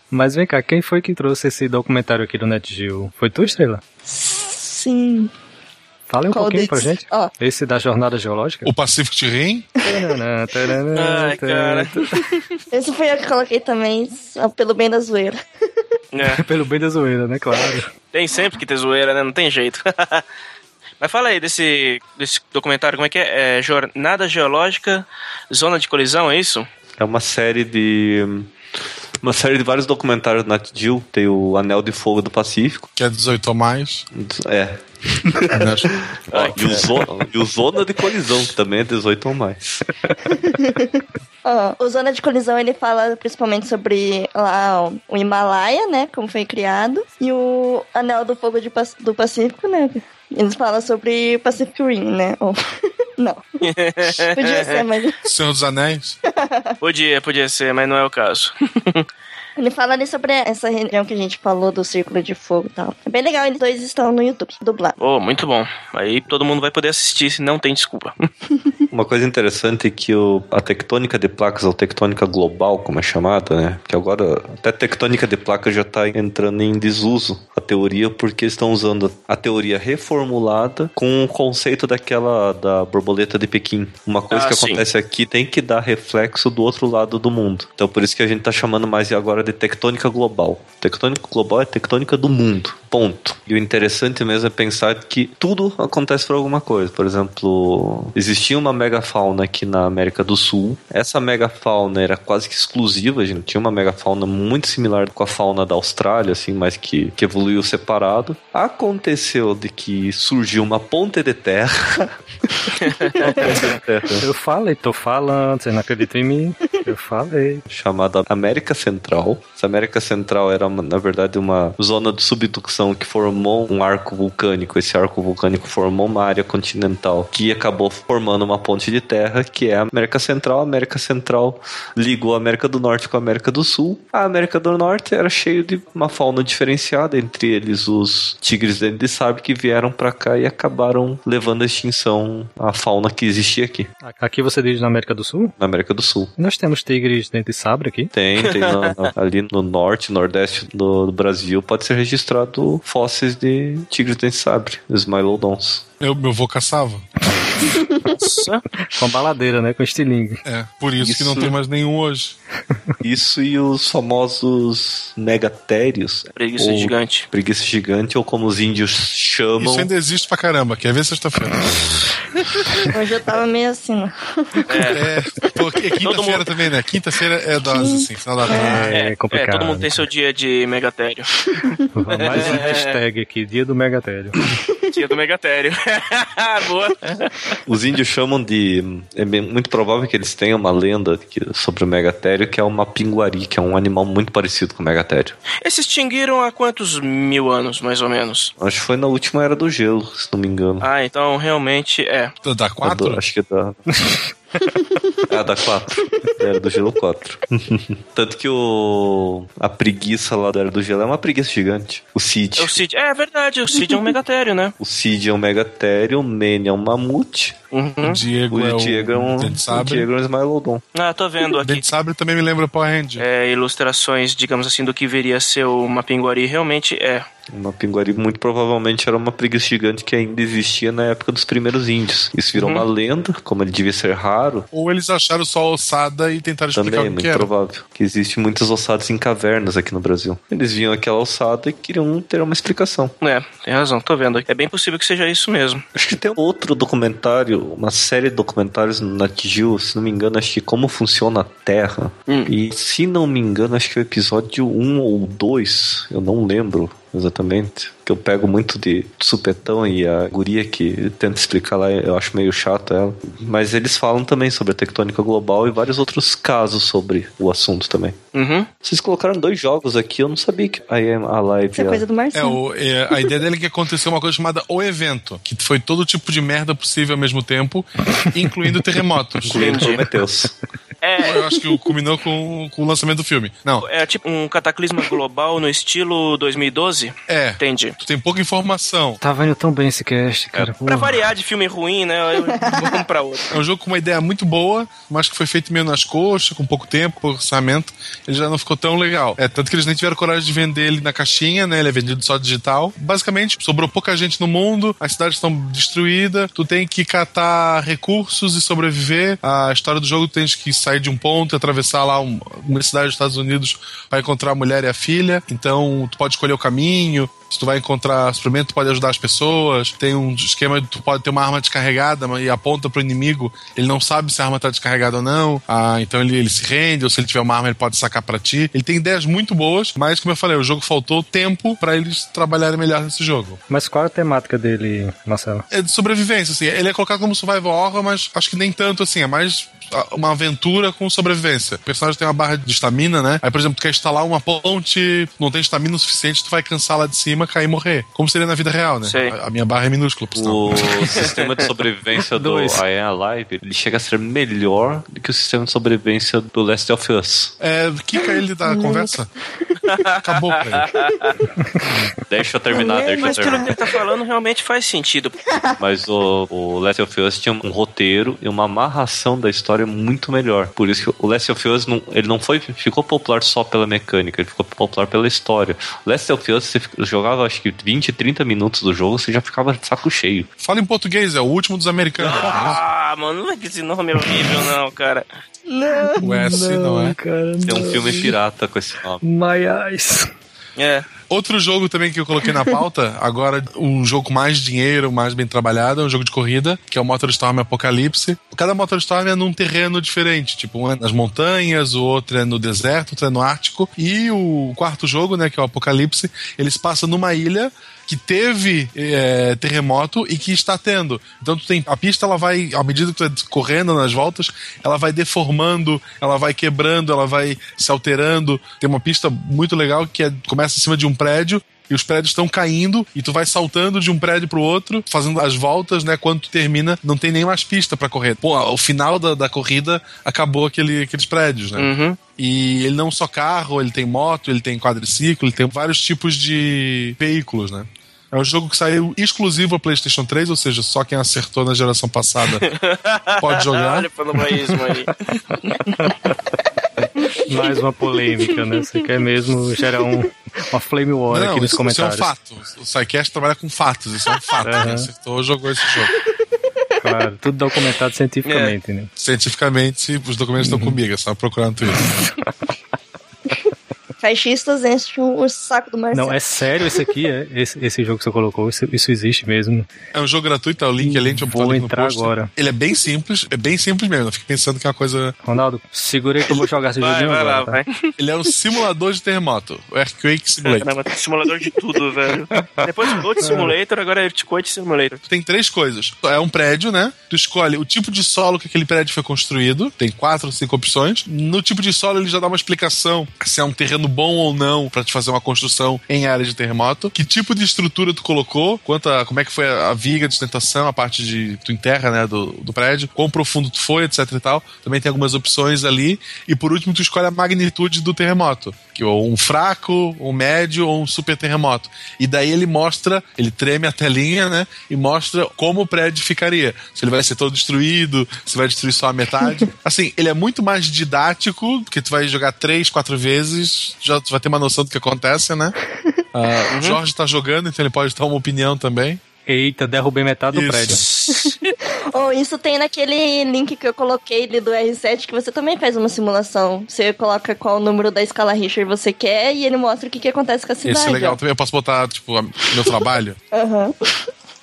Mas vem cá, quem foi que trouxe esse documentário aqui do NetGeo? Foi tu, Estrela? Sim. Fala um Qual pouquinho pra gente. Ó. Esse da jornada geológica? O Pacific Rim, Ai, cara. Esse foi eu que coloquei também, pelo bem da zoeira. É, Pelo bem da zoeira, né? Claro. tem sempre que ter zoeira, né? Não tem jeito. Mas fala aí desse, desse documentário, como é que é? é? Jornada Geológica, Zona de Colisão, é isso? É uma série de. Uma série de vários documentários na Nat Geo. Tem o Anel de Fogo do Pacífico. que é 18 ou mais. É. Ó, e, o Zona, e o Zona de Colisão, que também é 18 ou mais. Ó, o Zona de Colisão, ele fala principalmente sobre lá o Himalaia, né, como foi criado, e o Anel do Fogo de do Pacífico, né, eles falam sobre o Pacific Rim, né, ou... Não. Podia ser, mas... Senhor dos Anéis. Podia, podia ser, mas não é o caso. Ele fala ali sobre essa região que a gente falou do Círculo de Fogo e tal. É bem legal, eles dois estão no YouTube, dublado. Oh, muito bom. Aí todo mundo vai poder assistir se não tem desculpa. Uma coisa interessante é que o, a tectônica de placas, ou tectônica global, como é chamada, né? Que agora até tectônica de placas já está entrando em desuso a teoria, porque estão usando a teoria reformulada com o conceito daquela da borboleta de Pequim. Uma coisa Ah, que sim. acontece aqui tem que dar reflexo do outro lado do mundo. Então por isso que a gente está chamando mais agora de tectônica global. Tectônica global é tectônica do mundo. Ponto. E o interessante mesmo é pensar que tudo acontece por alguma coisa. Por exemplo, existia uma megafauna aqui na América do Sul. Essa megafauna era quase que exclusiva, a gente tinha uma megafauna muito similar com a fauna da Austrália, assim, mas que, que evoluiu separado. Aconteceu de que surgiu uma ponte de terra. uma ponte de terra Eu falei, tô falando, você não acredita em mim? Eu falei. chamada América Central. Essa América Central era, na verdade, uma zona de subducção que formou um arco vulcânico. Esse arco vulcânico formou uma área continental que acabou formando uma ponte de terra, que é a América Central. A América Central ligou a América do Norte com a América do Sul. A América do Norte era cheio de uma fauna diferenciada, entre eles os tigres dente de sabre que vieram pra cá e acabaram levando à extinção a fauna que existia aqui, Aqui você diz na América do Sul? na América do Sul. Nós temos tigres dente de sabre aqui. Tem, tem na- ali no norte, nordeste do, do Brasil, pode ser registrado fósseis de tigres de sabre, os Smilodons. Eu, meu avô caçava. Nossa. Com a baladeira, né? Com estilingue. É, por isso, que não Isso. tem mais nenhum hoje. Isso e os famosos megatérios. Preguiça ou gigante. Preguiça gigante, ou como os índios chamam. Isso ainda existe pra caramba. Quer ver sexta-feira? Hoje eu tava meio assim, né? É, pô, é quinta-feira mundo- também, né? Quinta-feira é dose, assim, final da tarde. É, complicado. todo mundo tem seu dia de megatério. Mais um hashtag aqui, dia do Megatério. dia do megatério. Boa. Os índios chamam de. É bem- muito provável que eles tenham uma lenda que- sobre o megatério, que é uma pinguari, que é um animal muito parecido com o megatério. Eles se extinguiram há quantos mil anos, mais ou menos? Acho que foi na última era do gelo, se não me engano. Ah, então realmente é. Da Da- quatro? Acho que é da. É a da 4. Era do Gelo 4. Tanto que o. A preguiça lá da Era do Gelo é uma preguiça gigante. O Cid. É o Cid. É verdade, o Cid é um megatério, né? O Cid é um Megatério, o Mene é um mamute, Uhum. O Diego, é o Diego é um. Dente O Sabre. Diego é um Smilodon. Ah, tô vendo aqui. Dente Sabre também me lembra Power Hand. É, ilustrações, digamos assim, do que viria a ser uma pinguari. Realmente é. Uma pinguari muito provavelmente era uma preguiça gigante que ainda existia na época dos primeiros índios. Isso virou Uhum. uma lenda, como ele devia ser raro. Ou eles acharam só ossada e tentaram explicar Também é o que muito era. provável que existe muitas ossadas em cavernas aqui no Brasil. Eles viam aquela ossada e queriam ter uma explicação. É, tem razão, tô vendo. É bem possível que seja isso mesmo. Acho que tem outro documentário, uma série de documentários no Nat Geo, se não me engano, acho que Como Funciona a Terra. Hum. E se não me engano, acho que é o episódio 1 ou 2, eu não lembro exatamente. Que eu pego muito de supetão e a guria que tenta explicar lá, eu acho meio chato ela. Mas eles falam também sobre a tectônica global e vários outros casos sobre o assunto também. Uhum. Vocês colocaram dois jogos aqui, eu não sabia que I Am Alive. Isso é coisa do É, Marcelo. o- é, a ideia dele é que aconteceu uma coisa chamada O Evento, que foi todo tipo de merda possível ao mesmo tempo, incluindo terremotos. Incluindo Entendi. É, Eu acho que culminou com, com o lançamento do filme. Não, é tipo um cataclisma global no estilo 2012? é. Entendi. Tu tem pouca informação. Tava indo tão bem esse cast, cara. Pra Porra. variar de filme ruim, né? eu- Vamos pra outro. É um jogo com uma ideia muito boa, mas que foi feito meio nas coxas, com pouco tempo, pouco orçamento. Ele já não ficou tão legal. É, tanto que eles nem tiveram coragem de vender ele na caixinha, né? Ele é vendido só digital. Basicamente, sobrou pouca gente no mundo, as cidades estão destruídas, tu tem que catar recursos e sobreviver. A história do jogo tu tens que sair de um ponto e atravessar lá um- uma cidade dos Estados Unidos para encontrar a mulher e a filha. Então, tu pode escolher o caminho. Se tu vai encontrar suprimento, tu pode ajudar as pessoas. Tem um esquema tu pode ter uma arma descarregada e aponta pro inimigo. Ele não sabe se a arma tá descarregada ou não. Ah, então ele, ele se rende, ou se ele tiver uma arma, ele pode sacar pra ti. Ele tem ideias muito boas, mas como eu falei, o jogo faltou tempo pra eles trabalharem melhor nesse jogo. Mas qual é a temática dele, Marcelo? É de sobrevivência, assim. Ele é colocado como survival horror, mas acho que nem tanto assim. É mais uma aventura com sobrevivência. O personagem tem uma barra de estamina, né? Aí, por exemplo, tu quer instalar uma ponte, não tem estamina o suficiente, tu vai cansar lá de cima, cair e morrer. Como seria na vida real, né? Sei. A, a minha barra é minúscula. O sistema de sobrevivência do Dois. I Am Alive, ele chega a ser melhor do que o sistema de sobrevivência do Last of Us. É, quica ele da conversa. Acabou, cara. Deixa eu terminar, deixa eu Mas pelo que terminar. ele tá falando, realmente faz sentido. Mas o, o Last of Us tinha um roteiro e uma amarração da história muito melhor. Por isso que o Last of Us não, ele não foi, ficou popular só pela mecânica, ele ficou popular pela história. O Last of Us, você jogava acho que 20, 30 minutos do jogo, você já ficava de saco cheio. Fala em português, é o último dos americanos. Ah, mano, não vai que esse nome é horrível, não, cara. O S não é. cara. Tem um filme pirata com esse nome. My eyes. É. Outro jogo também que eu coloquei na pauta, agora um jogo com mais dinheiro, mais bem trabalhado, é um jogo de corrida, que é o MotorStorm Apocalipse. Cada MotorStorm é num terreno diferente, tipo, um é nas montanhas, o outro é no deserto, outro é no Ártico. E o quarto jogo, né, que é o Apocalipse, eles passam numa ilha que teve é, terremoto e que está tendo. Então tu tem a pista, ela vai à medida que tu vai correndo nas voltas, ela vai deformando, ela vai quebrando, ela vai se alterando. Tem uma pista muito legal que é, começa em cima de um prédio e os prédios estão caindo e tu vai saltando de um prédio pro outro, fazendo as voltas, né? Quando tu termina, não tem nem mais pista pra correr. Pô, o final da, da corrida acabou aquele, aqueles prédios, né? Uhum. E ele não só carro, ele tem moto, ele tem quadriciclo, ele tem vários tipos de veículos, né? É um jogo que saiu exclusivo a PlayStation 3, ou seja, só quem acertou na geração passada pode jogar. Olha pelo paísmo aí. Mais uma polêmica, né? Você quer mesmo gerar um, uma flame war Não, aqui nos isso, isso é um comentários. fato. O SciCast trabalha com fatos, isso é um fato. Aham. Quem acertou jogou esse jogo. Claro, tudo documentado cientificamente, né? Cientificamente, os documentos estão comigo, é só procurar no Twitter. Caixistas enchem o saco do Marcelo. Não, é sério esse aqui, é? Esse, esse jogo que você colocou, isso, isso existe mesmo. É um jogo gratuito, tá o link gente vai botar Vou entrar post. agora. Ele é bem simples, é bem simples mesmo. Eu fico pensando que é uma coisa. Ronaldo, segura aí que eu vou jogar esse Vai, joguinho vai lá, agora, tá? vai. Ele é um simulador de terremoto. O Earthquake Simulator. Caramba, tem simulador de tudo, velho. Depois do Goat Simulator, agora é Earthquake Simulator. Tem três coisas. É um prédio, né? Tu escolhe o tipo de solo que aquele prédio foi construído. Tem quatro ou cinco opções. No tipo de solo ele já dá uma explicação se é um terreno bom ou não pra te fazer uma construção em área de terremoto. Que tipo de estrutura tu colocou? Quanta, como é que foi a, a viga de sustentação, a parte de tu enterra, né, do, do prédio, quão profundo tu foi, etc e tal. Também tem algumas opções ali. E por último, tu escolhe a magnitude do terremoto. Que ou um fraco, um médio ou um super terremoto. E daí ele mostra, ele treme a telinha, né? E mostra como o prédio ficaria. Se ele vai ser todo destruído, se vai destruir só a metade. Assim, ele é muito mais didático, porque tu vai jogar três, quatro vezes, já tu vai ter uma noção do que acontece, né? Ah, O Jorge tá jogando, então ele pode dar uma opinião também. Eita, derrubei metade do prédio. Ou isso tem naquele link que eu coloquei ali do R7 que você também faz uma simulação. Você coloca qual número da escala Richter você quer e ele mostra o que, que acontece com a cidade. Esse é legal também. Eu posso botar, tipo, meu trabalho. Aham.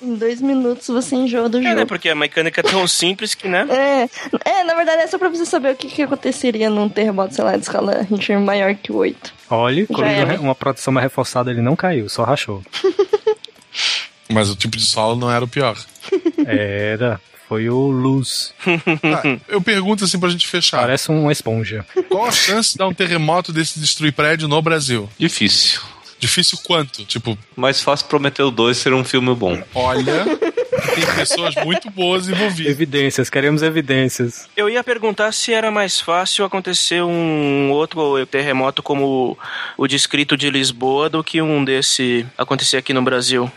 Em dois minutos você enjoa do É, né? jogo. Porque a mecânica é tão simples que, né? É, é, na verdade é só pra você saber o que, que aconteceria num terremoto, sei lá, de escala Richter maior que 8. Olha, quando uma proteção mais reforçada ele não caiu, só rachou. Mas o tipo de solo não era o pior. Era. Foi o Luz. Tá, eu pergunto assim pra gente fechar. Parece uma esponja. Qual a chance de dar um terremoto desse destruir prédio no Brasil? Difícil. Difícil quanto? Tipo, Mais fácil Prometeu 2 ser um filme bom. olha, tem pessoas muito boas envolvidas. Evidências, queremos evidências. Eu ia perguntar se era mais fácil acontecer um outro terremoto como o descrito de Lisboa do que um desse acontecer aqui no Brasil.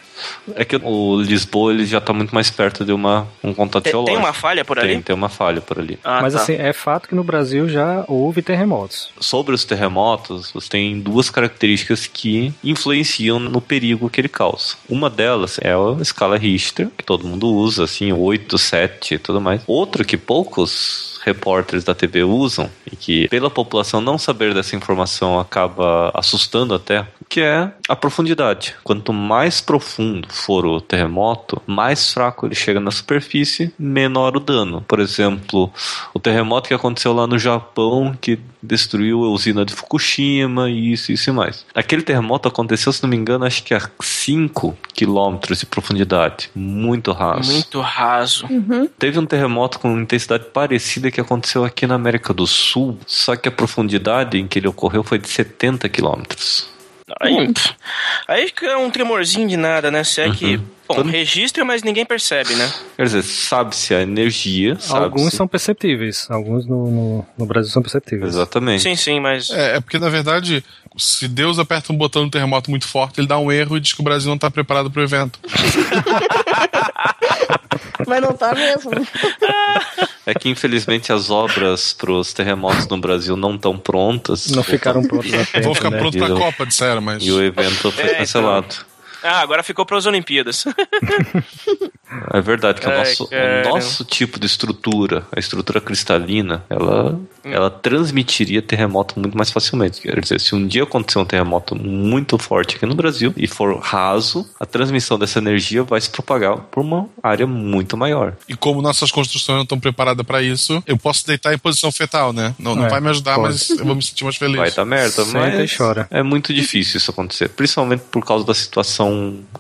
É que o Lisboa ele já tá muito mais perto de uma, um contato Tem, geológico. tem uma falha por ali? Tem, tem uma falha por ali. Ah, Mas tá. assim, é fato que no Brasil já houve terremotos. Sobre os terremotos, você tem duas características que influenciam no perigo que ele causa. Uma delas é a escala Richter, que todo mundo usa, assim, 8, 7 e tudo mais. Outra que poucos repórteres da TV usam e que pela população não saber dessa informação acaba assustando até, que é a profundidade. Quanto mais profundo for o terremoto, mais fraco ele chega na superfície, menor o dano. Por exemplo, o terremoto que aconteceu lá no Japão que destruiu a usina de Fukushima e isso, isso e mais. Aquele terremoto aconteceu, se não me engano, acho que a 5 quilômetros de profundidade, muito raso. Muito raso. Teve um terremoto com intensidade parecida que aconteceu aqui na América do Sul, só que a profundidade em que ele ocorreu foi de 70 quilômetros. Aí, aí que é um tremorzinho de nada, né? Se é que. Uhum. Bom, Todo- registra, mas ninguém percebe, né? Quer dizer, sabe-se a energia, sabe Alguns são perceptíveis, alguns no, no, no Brasil são perceptíveis. Exatamente. Sim, sim, mas. É, é porque, na verdade, se Deus aperta um botão no terremoto muito forte, ele dá um erro e diz que o Brasil não tá preparado pro evento. Mas não tá mesmo. É que infelizmente as obras para os terremotos no Brasil não estão prontas. Não ficaram a tempo, Vou ficar né? pronto pra E Copa, disseram, mas. E o evento foi É, então. cancelado. Ah, agora ficou para as Olimpíadas. É verdade que o Ai, nosso, o nosso tipo de estrutura, a estrutura cristalina, ela, Hum. ela transmitiria terremoto muito mais facilmente. Quer dizer, se um dia acontecer um terremoto muito forte aqui no Brasil e for raso, a transmissão dessa energia vai se propagar por uma área muito maior. E como nossas construções não estão preparadas pra isso, eu posso deitar em posição fetal, né? Não, não É, vai me ajudar, pode. mas eu vou me sentir mais feliz. Vai dar merda, Senta mas chora. é muito difícil isso acontecer, principalmente por causa da situação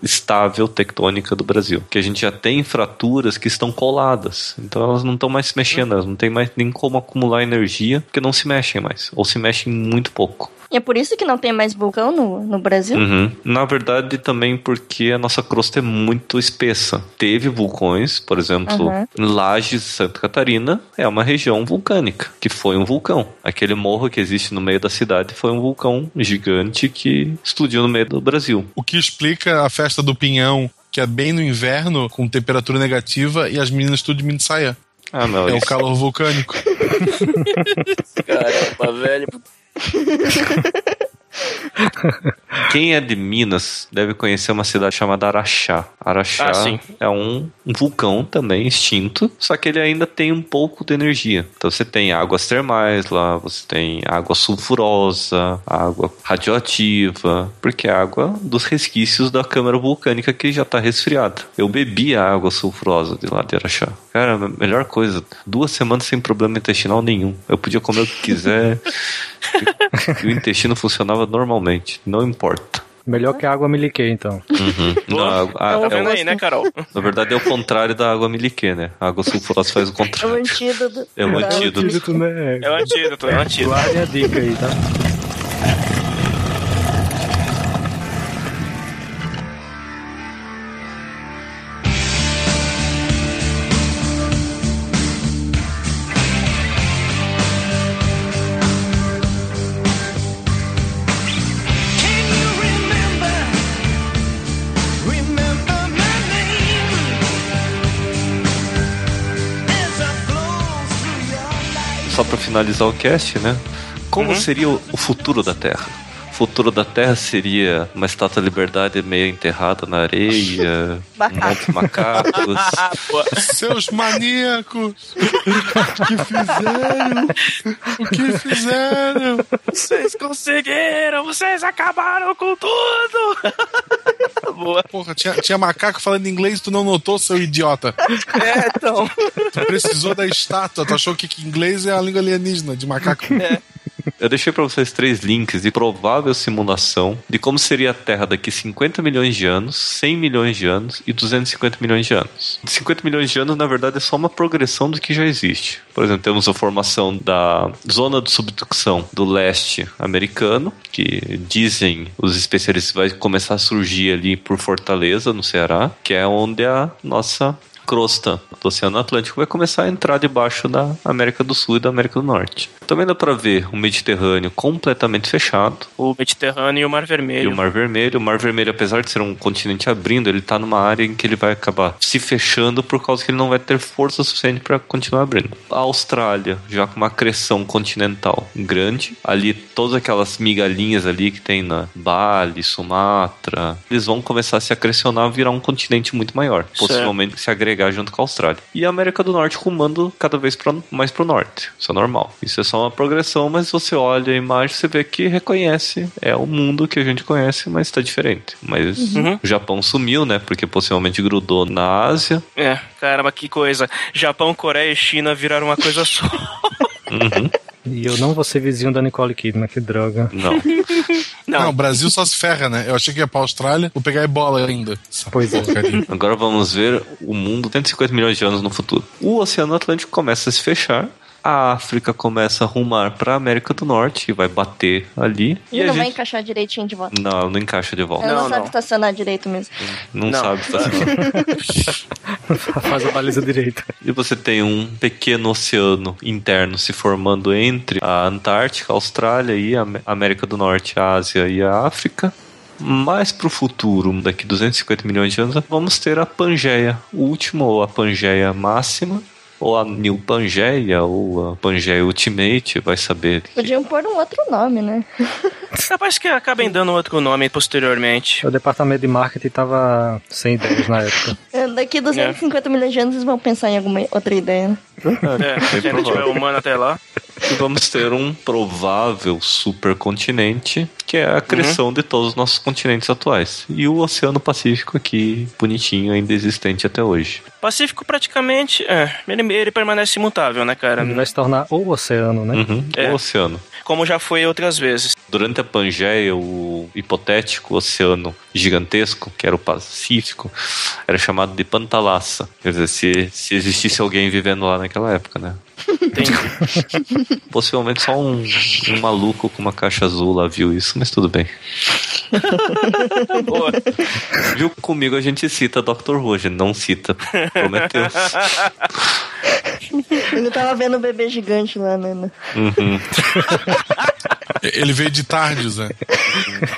estável tectônica do Brasil, que a gente já tem fraturas que estão coladas, então elas não estão mais se mexendo, elas não tem mais nem como acumular energia, porque não se mexem mais, ou se mexem muito pouco. E é por isso que não tem mais vulcão no, no Brasil? Uhum. Na verdade, também porque a nossa crosta é muito espessa. Teve vulcões, por exemplo, Uhum. Lages, Santa Catarina, é uma região vulcânica, que foi um vulcão. Aquele morro que existe no meio da cidade foi um vulcão gigante que explodiu no meio do Brasil. O que explica a festa do Pinhão, que é bem no inverno, com temperatura negativa, e as meninas tudo de mini saia. Ah, não, É o isso- calor vulcânico. Caramba, velho. Quem é de Minas deve conhecer uma cidade chamada Araxá. Araxá Ah, é um, um vulcão também extinto, só que ele ainda tem um pouco de energia. Então você tem águas termais lá, você tem água sulfurosa, água radioativa, porque é água dos resquícios da câmara vulcânica que já está resfriada. Eu bebi a água sulfurosa de lá de Araxá. Cara, a melhor coisa, duas semanas sem problema intestinal nenhum. Eu podia comer o que quiser. e o intestino funcionava normalmente, não importa. Melhor que a água miliquê, então. Uhum. Não, a- a- Tá é vendo o- aí, né, Carol? na verdade é o contrário da água miliquê, né? A água sulfurosa faz o É o contrário. antídoto. É o Não. antídoto. né? É o antídoto, é o antídoto. Guardem a dica aí, tá? Finalizar o cast, né? Como Uhum. seria o o futuro da Terra? O futuro da Terra seria uma estátua da liberdade meio enterrada na areia, um monte de macacos. Ah. Seus maníacos! O que fizeram? O que fizeram? Vocês conseguiram! Vocês acabaram com tudo! boa. Porra, tinha, tinha macaco falando inglês e tu não notou, seu idiota. É, então. Tu precisou da estátua, tu achou que, que inglês é a língua alienígena de macaco. Eu deixei pra vocês três links de provável simulação de como seria a Terra daqui 50 milhões de anos, 100 milhões de anos e 250 milhões de anos. 50 milhões de anos, na verdade, é só uma progressão do que já existe. Por exemplo, temos a formação da zona de subducção do leste americano, que dizem os especialistas vai começar a surgir ali por Fortaleza, no Ceará, que é onde a nossa crosta do Oceano Atlântico vai começar a entrar debaixo da América do Sul e da América do Norte. Também dá para ver o Mediterrâneo completamente fechado O Mediterrâneo e o Mar e Vermelho. o Mar Vermelho. O Mar Vermelho, apesar de ser um continente abrindo, ele tá numa área em que ele vai acabar se fechando por causa que ele não vai ter força suficiente para continuar abrindo. A Austrália, já com uma acreção continental grande, ali todas aquelas migalhinhas ali que tem na Bali, Sumatra, eles vão começar a se acrecionar, virar um continente muito maior, Certo. possivelmente se agregar junto com a Austrália. E a América do Norte rumando cada vez pra, mais pro norte. Isso é normal. Isso é só uma progressão, mas você olha a imagem, você vê que reconhece, é o mundo que a gente conhece, mas está diferente. Mas Uhum. o Japão sumiu, né? Porque possivelmente grudou na Ásia. É, caramba, que coisa. Japão, Coreia e China viraram uma coisa só. Uhum. E eu não vou ser vizinho da Nicole Kidman, que droga. Não. Não, Não, o Brasil só se ferra, né? Eu achei que ia pra Austrália, vou pegar ebola ainda. Essa Pois é. Agora vamos ver o mundo 150 milhões de anos no futuro. O Oceano Atlântico começa a se fechar. A África começa a rumar para a América do Norte e vai bater ali. E, a não vai gente- encaixar direitinho de volta. Não, não encaixa de volta. Ela não, Não, sabe não. estacionar direito mesmo. Não, Não. sabe fazer. Faz a baliza direita. E você tem um pequeno oceano interno se formando entre a Antártica, a Austrália e a Am- América do Norte, a Ásia e a África. Mais pro futuro, daqui 250 milhões de anos, vamos ter a Pangeia última, ou a Pangeia máxima, ou a New Pangeia, ou a Pangeia Ultimate, vai saber. Podiam pôr um outro nome, né? capaz que acabem dando outro nome posteriormente. O departamento de marketing tava sem ideias na época. É, Daqui 250 milhões de anos eles vão pensar em alguma outra ideia, né? É, se ainda tiver humano até lá. E vamos ter um provável supercontinente, que é a acreção de todos os nossos continentes atuais. E o Oceano Pacífico aqui, bonitinho, ainda existente até hoje. Pacífico praticamente, é, ele, ele permanece imutável, né, cara? Ele vai se tornar o oceano, né? Uhum, É. O oceano. Como já foi outras vezes. Durante a Pangeia, o hipotético oceano gigantesco, que era o Pacífico, era chamado de Pantalassa. Quer dizer, se, se existisse alguém vivendo lá naquela época, né? Entendi. Possivelmente só um, um maluco com uma caixa azul lá viu isso, mas tudo bem. Boa. Viu comigo a gente cita Dr. Who, a gente não cita Prometheus. Ele tava vendo o bebê gigante lá, né? Uhum. Ele veio de tardes, né?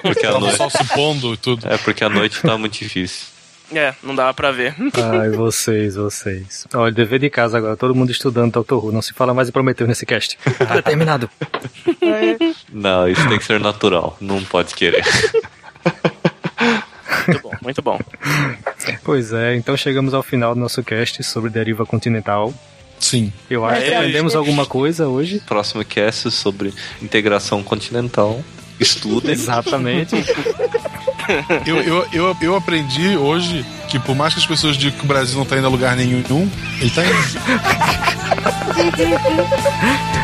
Porque a noite, só se pondo e tudo. é porque a noite tá muito difícil. É, não dava pra ver. Ai, vocês, vocês. Olha, dever de casa agora, todo mundo estudando Doctor Who. Não se fala mais em Prometeu nesse cast. Tá determinado. Não, isso tem que ser natural. Não pode querer. Muito bom, muito bom. Pois é, então chegamos ao final do nosso cast sobre deriva continental. Sim. Eu acho que É, aprendemos alguma coisa hoje. Próximo cast sobre integração continental. Estudem. Exatamente. Eu, eu, eu, eu aprendi hoje que por mais que as pessoas digam que o Brasil não tá indo a lugar nenhum, ele tá indo.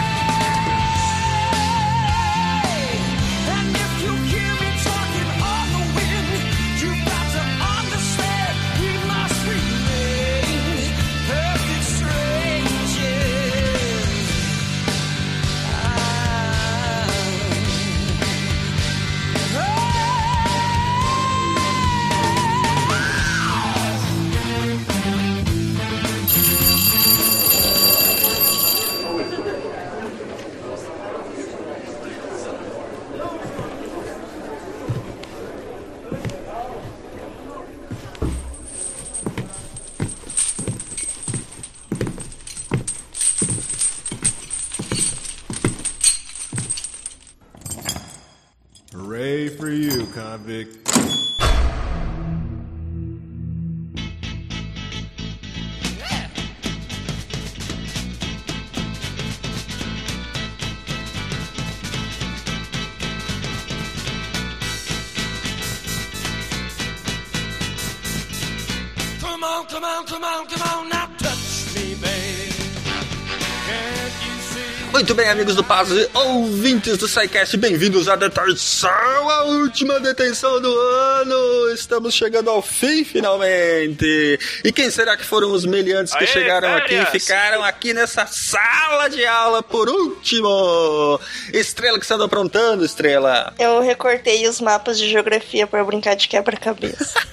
bem, amigos do Pause, ouvintes do SciCast, bem-vindos à detenção, a última detenção do ano. Estamos chegando ao fim, finalmente. E quem será que foram os meliantes que Aê, chegaram aqui e ficaram aqui nessa sala de aula por último? Estrela, que você anda aprontando, Estrela? Eu recortei os mapas de geografia pra brincar de quebra-cabeça.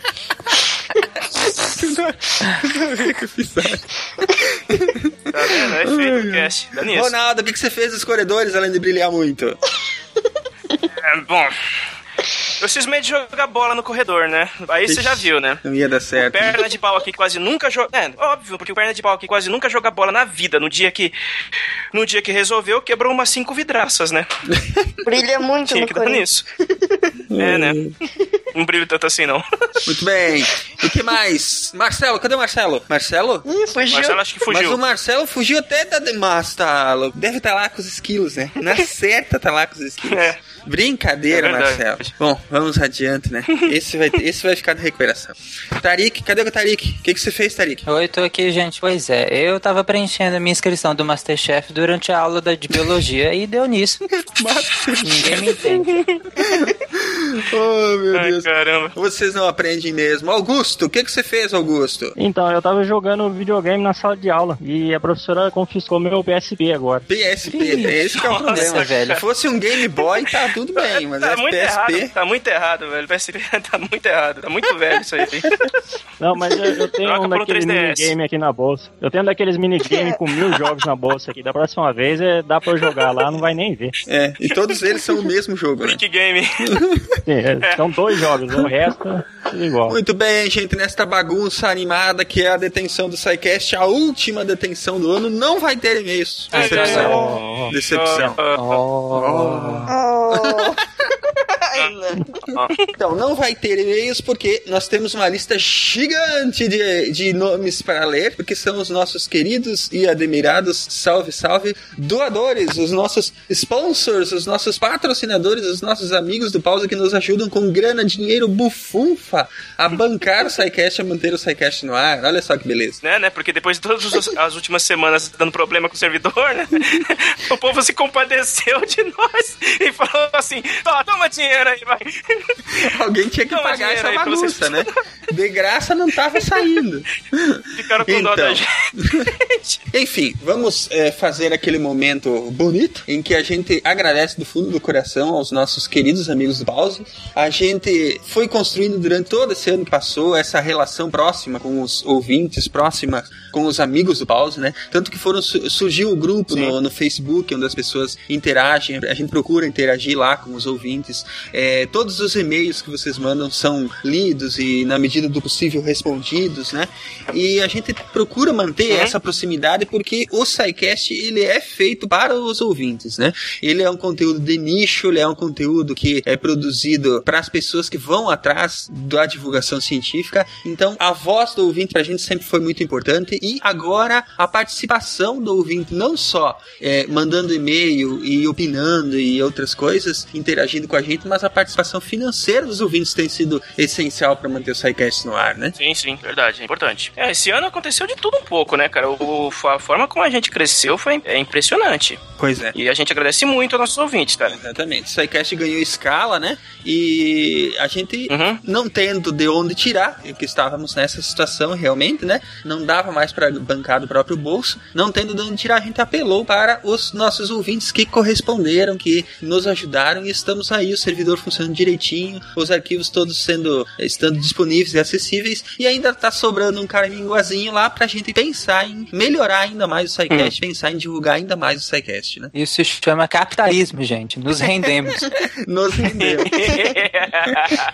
Tá vendo? É feito o cast. Dá nisso. Ronaldo, o que que você fez nos corredores além de brilhar muito? É, bom. Eu cismei de jogar bola no corredor, né? Aí você já viu, né? Não ia dar certo. Perna de pau aqui quase nunca joga. É, óbvio, porque o perna de pau aqui quase nunca joga bola na vida. No dia que. No dia que resolveu, quebrou umas cinco vidraças, né? Brilha muito Tinha no que dar nisso. É, né? Não brilho tanto assim, não. Muito bem. O que mais? Marcelo, cadê o Marcelo? Marcelo? Ih, fugiu. Marcelo acho que Mas fugiu. o Marcelo fugiu até da Mastalo. Deve estar lá com os esquilos, né? Na certa tá lá com os esquilos. É. Brincadeira, É. Marcelo. Bom, vamos adiante, né? Esse vai, esse vai ficar de recuperação. Tarik, cadê o Tarik? O que, que você fez, Tarik? Oi, tô aqui, gente. Pois é, eu tava preenchendo a minha inscrição do Masterchef durante a aula da- de biologia e deu nisso. Ninguém me entende. Oh, meu Ai, Deus. Caramba. Vocês não aprendem mesmo. Augusto, o que, que você fez, Augusto? Então, eu tava jogando videogame na sala de aula e a professora confiscou meu PSP agora. PSP, é esse que é o Nossa, problema. velho. Se fosse um Game Boy, tá tudo bem, mas Tá é muito PSP. errado, tá muito errado, velho. PSP tá muito errado, tá muito velho isso aí. Não, mas eu, eu tenho Troca um um daqueles 3DS. minigame aqui na bolsa. Eu tenho daqueles minigame com mil jogos na bolsa aqui. Da próxima vez é, dá pra eu jogar lá, não vai nem ver. É, e todos eles são o mesmo jogo, né? Game. Sim, é, são dois jogos, o resto é tudo igual. Muito bem, gente, nesta bagunça animada que é a detenção do SciCast, a última detenção do ano, não vai ter e-mails. Decepção. Decepção. Ah, ah, Oh. Então, não vai ter e-mails porque nós temos uma lista gigante de, de nomes para ler, porque são os nossos queridos e admirados, salve, salve, doadores, os nossos sponsors, os nossos patrocinadores, os nossos amigos do Pausa que nos ajudam com grana, dinheiro, bufunfa a bancar o SciCast, a manter o SciCast no ar. Olha só que beleza. né, né? Porque depois de todas as- as últimas semanas dando problema com o servidor, né? O povo se compadeceu de nós e falou assim: "Tó, toma dinheiro aí, vai. Alguém tinha que Toma pagar essa bagunça, vocês. né? De graça não tava saindo. Ficaram com dó da Então. gente. Enfim, vamos é, fazer aquele momento bonito em que a gente agradece do fundo do coração aos nossos queridos amigos do Pause. A gente foi construindo durante todo esse ano que passou essa relação próxima com os ouvintes, próxima com os amigos do Pause, né? Tanto que foram su- surgiu o grupo no, no Facebook onde as pessoas interagem, a gente procura interagir lá com os ouvintes. É, todos os e-mails que vocês mandam são lidos e, na medida do possível, respondidos, né? E a gente procura manter essa proximidade porque o SciCast ele é feito para os ouvintes, né? Ele é um conteúdo de nicho, ele é um conteúdo que é produzido para as pessoas que vão atrás da divulgação científica. Então, a voz do ouvinte pra gente sempre foi muito importante e agora a participação do ouvinte, não só é, mandando e-mail e opinando e outras coisas, interagindo com a gente, mas a participação financeira dos ouvintes tem sido essencial para manter o SciCast no ar, né? Sim, sim, verdade, é importante. É, esse ano aconteceu de tudo um pouco, né, cara? O, a forma como a gente cresceu foi é impressionante. Pois é. E a gente agradece muito aos nossos ouvintes, cara. Exatamente. O SciCast ganhou escala, né? E a gente, Uhum. não tendo de onde tirar, que estávamos nessa situação realmente, né? Não dava mais para bancar do próprio bolso. Não tendo de onde tirar, a gente apelou para os nossos ouvintes que corresponderam, que nos ajudaram e estamos aí, o servidor funcionando direitinho, os arquivos todos sendo estando disponíveis e acessíveis. E ainda tá sobrando um caraminguazinho lá pra gente pensar em melhorar ainda mais o SciCast, pensar em divulgar ainda mais o SciCast, né? Isso se chama capitalismo, gente. Nos rendemos. Nos rendeu.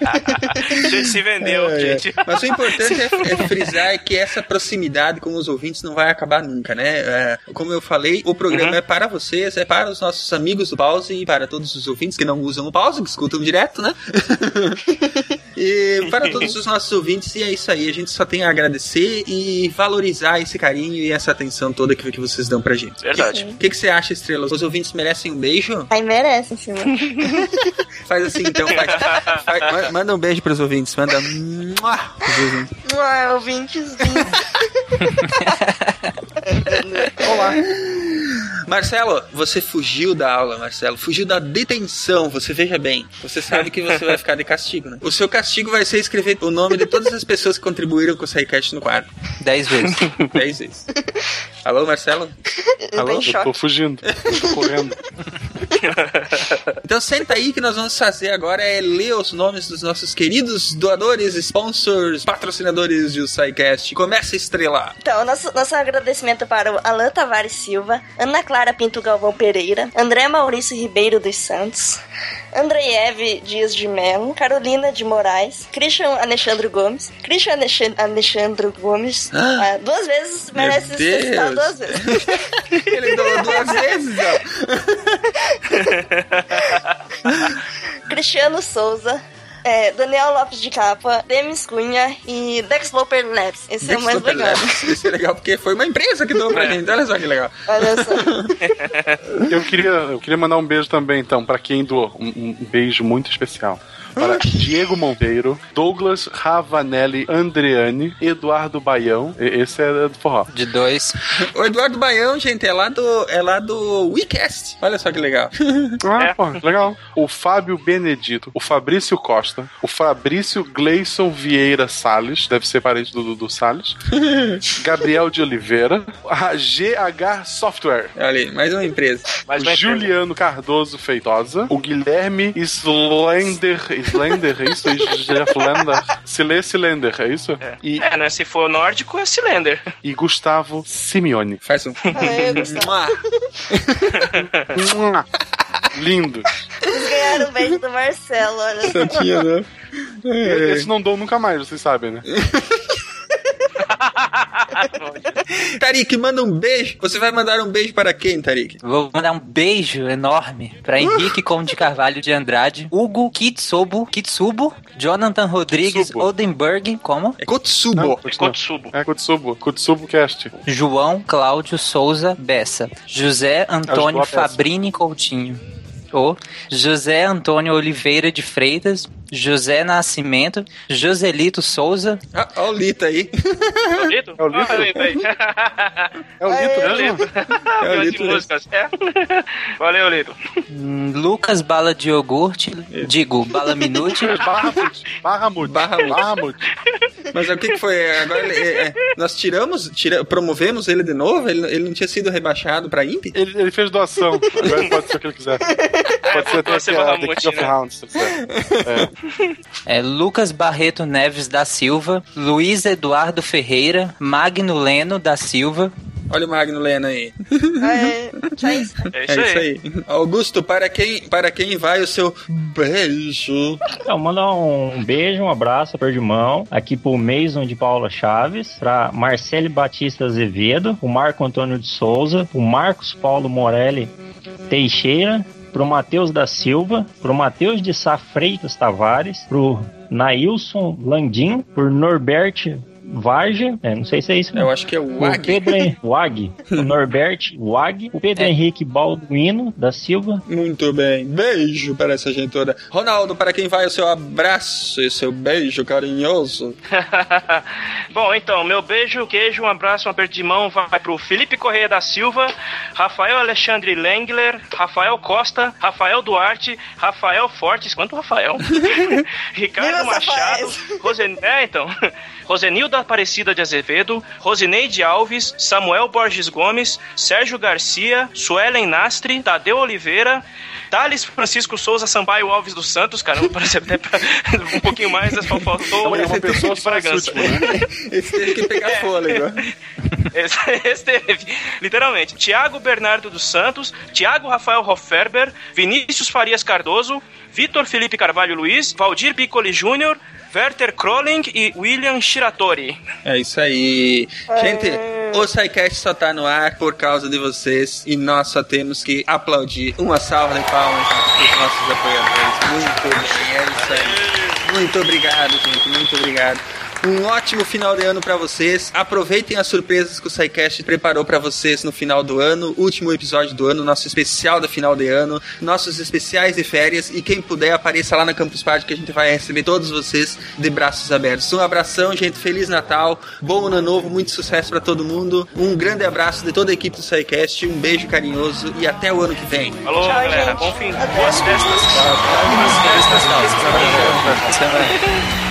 a gente se vendeu, É, é. gente. Mas o importante é, é frisar que essa proximidade com os ouvintes não vai acabar nunca, né? É, como eu falei, o programa Uhum. é para vocês, é para os nossos amigos do Pause e para todos os ouvintes que não usam o Pause, que escutam direto, né? e para todos os nossos ouvintes, e é isso aí. A gente só tem a agradecer e valorizar esse carinho e essa atenção toda que, que vocês dão pra gente. Verdade. O que, que você acha, Estrela? Os ouvintes merecem um beijo? Aí merece, sim. Faz assim então, faz. Faz- ma- manda um beijo pros ouvintes, manda. Mua pros ouvintes. Ué, ouvintes Olá. Marcelo, você fugiu da aula, Marcelo. Fugiu da detenção. Você veja bem. Você sabe que você vai ficar de castigo, né? O seu castigo vai ser escrever o nome de todas as pessoas que contribuíram com o SciCast no quadro. Dez vezes. Dez vezes. Alô, Marcelo? Alô? Eu tô fugindo. Eu tô correndo. Então senta aí que nós vamos fazer agora é ler os nomes dos nossos queridos doadores, sponsors, patrocinadores do SciCast. Começa a estrelar. Então, nosso, nosso agradecimento para o Alan Tavares Silva, Ana Clara Pinto Galvão Pereira, André Maurício Ribeiro dos Santos, Andreeve Dias de Mello, Carolina de Moraes, Christian Alexandre Gomes, Christian Alex- Alexandre Gomes, ah, duas vezes merece ser citado duas vezes. Ele doou duas vezes, ó. Cristiano Souza. É, Daniel Lopes de Capa, Demis Cunha e Dex Loper Labs. Esse é o mais Super legal. Labs. Isso é legal porque foi uma empresa que doou pra gente. Olha só que legal. Olha só. Eu queria, eu queria mandar um beijo também, então, pra quem doou. Um, um beijo muito especial. Para Diego Monteiro, Douglas Ravanelli Andreani, Eduardo Baião. Esse é do forró. De dois. O Eduardo Baião, gente, é lá do, é lá do WeCast. Olha só que legal. Ah, pô, legal. O Fábio Benedito, o Fabrício Costa, o Fabrício Gleison Vieira Salles, deve ser parente do Dudu Salles, Gabriel de Oliveira, a GH Software, Olha aí, mais uma empresa. Mais empresa. Juliano Cardoso Feitosa, o Guilherme Slender, Slender, é isso? Slender, se lê Slender, é isso? E, É, né? Se for nórdico, é Cylinder. e Gustavo Simeone. Faz um. Aê, Gustavo. Lindo. Vocês ganharam um beijo do Marcelo, olha só. Santinha, né? Esse não dou nunca mais, vocês sabem, né? Tarik, manda um beijo. Você vai mandar um beijo para quem, Tarik? Vou mandar um beijo enorme pra Henrique Conde Carvalho de Andrade, Hugo Kitsubo, Kitsubo, Jonathan Rodrigues Kitsubo. Odenberg, como? É Kotsubo. É Kotsubo. É Kutsubo, Kutsubo Cast. João Cláudio Souza Bessa, José Antônio Ajudou a Bessa. Fabrini Coutinho, o José Antônio Oliveira de Freitas, José Nascimento, Joselito Souza, Ah, Olha o Lito aí. É o Lito? É o Lito? Ah. É o Lito É o mesmo? Lito. É o Lito de músicas. É. Valeu, Lito. hum, Lucas Bala de Iogurte, digo, Bala Minute, Barramut. Barramut. Barramut. Barramut. Mas o que, que foi? Agora ele- é, é, nós tiramos, tira, promovemos ele de novo? Ele, ele não tinha sido rebaixado pra Imp? Ele, ele fez doação. Agora pode ser o que ele quiser. Pode ser até pode ser que a The King of né? Rounds, se quiser. É. é, Lucas Barreto Neves da Silva, Luiz Eduardo Ferreira, Magno Leno da Silva, Olha o Magno Lena aí. Aê, tchau. É isso, É isso aí. aí. Augusto, para quem, para quem vai o seu beijo? Então, mandar um beijo, um abraço, aperto de mão, aqui pro Mason de Paula Chaves, pra Marcele Batista Azevedo, o Marco Antônio de Souza, o Marcos Paulo Morelli Teixeira, pro Matheus da Silva, pro Matheus de Sá Freitas Tavares, pro Nailson Landim, por Norbert Varja, é, não sei se é isso. Eu acho que é o O Wag. Pedro Hen- Wag, o Norbert Wag, o Pedro Henrique Balduino da Silva, Muito bem. Beijo para essa gente toda. Ronaldo, para quem vai o seu abraço e seu beijo carinhoso? Bom, então, meu beijo, queijo, um abraço, um aperto de mão vai pro Felipe Correia da Silva, Rafael Alexandre Lengler, Rafael Costa, Rafael Duarte, Rafael Fortes, quanto Rafael? Ricardo Machado! Rosen... é, então, Rosenilda Aparecida de Azevedo, Rosineide Alves, Samuel Borges Gomes, Sérgio Garcia, Suelen Nastre, Tadeu Oliveira, Thales Francisco Souza Sampaio Alves dos Santos, caramba, parece até pra- um pouquinho mais, só faltou É uma o pessoa de Bragança. último, né? Esse teve que pegar fôlego. Esse, esse teve, literalmente. Tiago Bernardo dos Santos, Tiago Rafael Hofferber, Vinícius Farias Cardoso, Vitor Felipe Carvalho Luiz, Valdir Piccoli Júnior, Werther Kroling e William Shiratori. É isso aí. Gente, o SciCast só tá no ar por causa de vocês e nós só temos que aplaudir. Uma salva de palmas para os nossos apoiadores. Muito bem, é isso aí. Muito obrigado, gente. Muito obrigado. Um ótimo final de ano pra vocês. Aproveitem as surpresas que o SciCast preparou pra vocês no final do ano, último episódio do ano, nosso especial da final de ano, nossos especiais de férias e quem puder apareça lá na Campus Party que a gente vai receber todos vocês de braços abertos. Um abração, gente. Feliz Natal, bom ano novo, muito sucesso pra todo mundo. Um grande abraço de toda a equipe do SciCast, um beijo carinhoso e até o ano que vem. Falou, Tchau, galera. gente. Bom fim. Até. Boas festas. Boas festas.